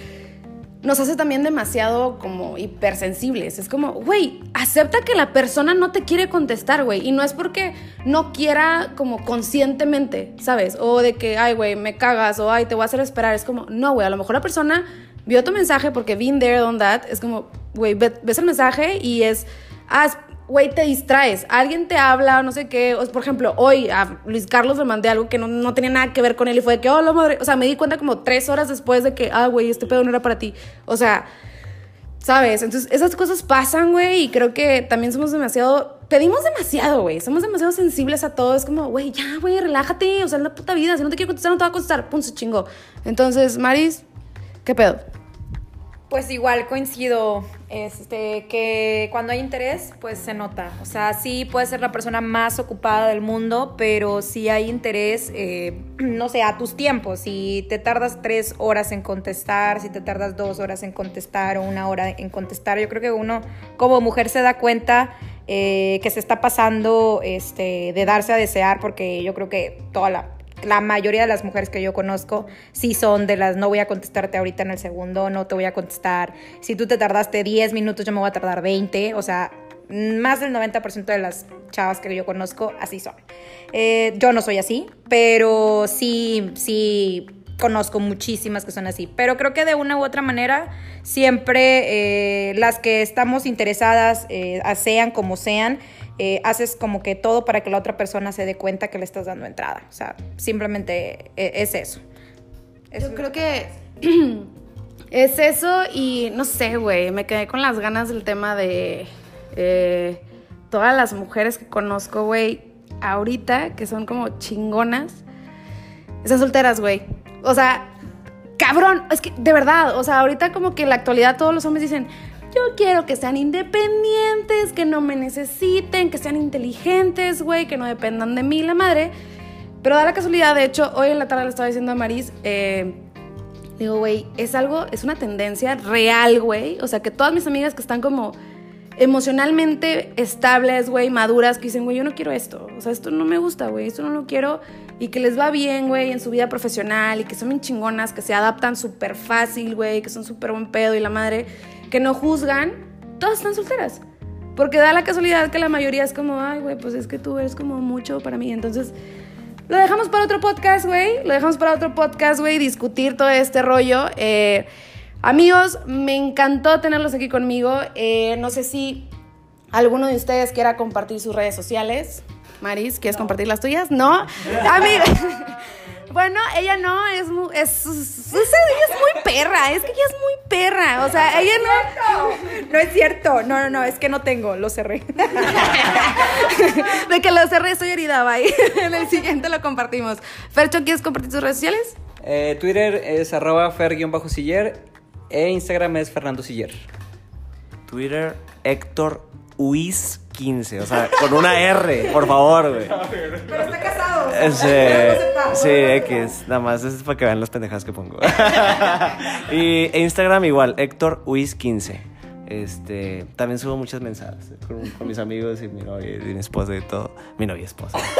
nos hace también demasiado como hipersensibles. Es como, güey, acepta que la persona no te quiere contestar, güey. Y no es porque no quiera como conscientemente, ¿sabes? O de que, ay, güey, me cagas o, ay, te voy a hacer esperar. Es como, no, güey, a lo mejor la persona vio tu mensaje porque been there, done that. Es como, güey, ves el mensaje y es, ah, güey, te distraes. Alguien te habla, no sé qué. O, por ejemplo, hoy a Luis Carlos le mandé algo que no, tenía nada que ver con él y fue de que, oh, la madre. O sea, me di cuenta como tres horas después de que, ah, güey, este pedo no era para ti. O sea, ¿sabes? Entonces, esas cosas pasan, güey, y creo que también somos demasiado. Pedimos demasiado, güey. Somos demasiado sensibles a todo. Es como, güey, ya, güey, relájate. O sea, es la puta vida. Si no te quiero contestar, no te va a contestar. Pum, se chingó. Entonces, Maris, ¿qué pedo? Pues igual coincido, este, que cuando hay interés, pues se nota. O sea, sí puede ser la persona más ocupada del mundo, pero si hay interés, eh, <clears throat> no sé, a tus tiempos. Si te tardas tres horas en contestar, si te tardas dos horas en contestar o una hora en contestar, yo creo que uno como mujer se da cuenta eh, que se está pasando este, de darse a desear, porque yo creo que toda la, la mayoría de las mujeres que yo conozco sí son de las no voy a contestarte ahorita en el segundo, no te voy a contestar. Si tú te tardaste 10 minutos, yo me voy a tardar 20. O sea, más del 90% de las chavas que yo conozco así son. Eh, yo no soy así, pero sí, sí conozco muchísimas que son así. Pero creo que de una u otra manera, siempre eh, las que estamos interesadas, eh, sean como sean, eh, haces como que todo para que la otra persona se dé cuenta que le estás dando entrada. O sea, simplemente eh, es eso. Yo creo que <clears throat> es eso y no sé, güey, me quedé con las ganas del tema de eh, todas las mujeres que conozco, güey, ahorita, que son como chingonas, esas solteras, güey. O sea, cabrón, es que de verdad, o sea, ahorita como que en la actualidad todos los hombres dicen, yo quiero que sean independientes, que no me necesiten, que sean inteligentes, güey, que no dependan de mí, la madre. Pero da la casualidad, de hecho, hoy en la tarde le estaba diciendo a Maris, eh, digo, güey, es algo, es una tendencia real, güey. O sea, que todas mis amigas que están como emocionalmente estables, güey, maduras, que dicen, güey, yo no quiero esto. O sea, esto no me gusta, güey, esto no lo quiero. Y que les va bien, güey, en su vida profesional y que son bien chingonas, que se adaptan súper fácil, güey, que son súper buen pedo y la madre que no juzgan, todas están solteras. Porque da la casualidad que la mayoría es como, ay, güey, pues es que tú eres como mucho para mí. Entonces, lo dejamos para otro podcast, güey. Lo dejamos para otro podcast, güey, discutir todo este rollo. Eh, amigos, me encantó tenerlos aquí conmigo. Eh, no sé si alguno de ustedes quiera compartir sus redes sociales. Maris, ¿quieres compartir las tuyas? No. <laughs> Amigos. <laughs> Bueno, ella no, es muy, es, es, ella es muy perra, es que ella es muy perra, o sea, ella no... No es cierto, no, no, no, es que no tengo, lo cerré. <laughs> De que lo cerré, estoy herida, bye. <laughs> En el siguiente lo compartimos. Fercho, ¿quieres compartir tus redes sociales? Eh, Twitter es arroba fer-siller e Instagram es Fernando Siller. Twitter, Héctor Uis 15, o sea, con una R, por favor, güey. Pero está casado. sí, X, nada más, es para que vean las pendejadas que pongo. <laughs> y Instagram igual, Héctor Uis 15. Este, también subo muchos mensajes con, con mis amigos y mi novia y mi esposa y todo. Mi novia y esposa. <laughs>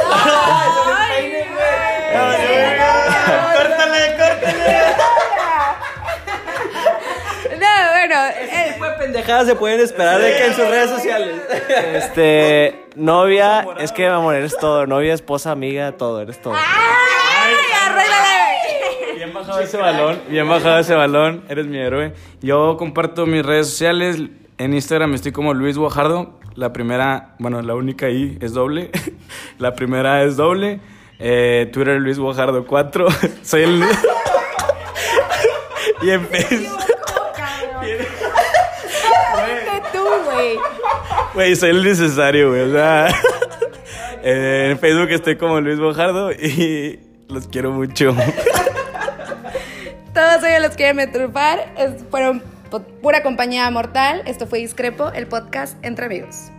¡Córtale, córtale! No, bueno, ¿Qué eh, tipo de pendejadas se pueden esperar de que en sus redes sociales? <laughs> Este, novia, es que amor, eres todo. Novia, esposa, amiga, todo, eres todo. ¡ay, arréglale! Bien bajado ese balón, bien bajado ese balón, eres mi héroe. Yo comparto mis redes sociales, en Instagram estoy como Luis Guajardo, la primera, bueno, la única I es doble, <laughs> la primera es doble, Eh, Twitter Luis Guajardo 4, <laughs> soy el... y en Facebook, güey, soy el necesario, güey, o sea... <laughs> en Facebook estoy como Luis Guajardo y los quiero mucho. <laughs> Todos ellos los quieren. Es- Fueron pu- pura compañía mortal. Esto fue Discrepo, el podcast entre amigos.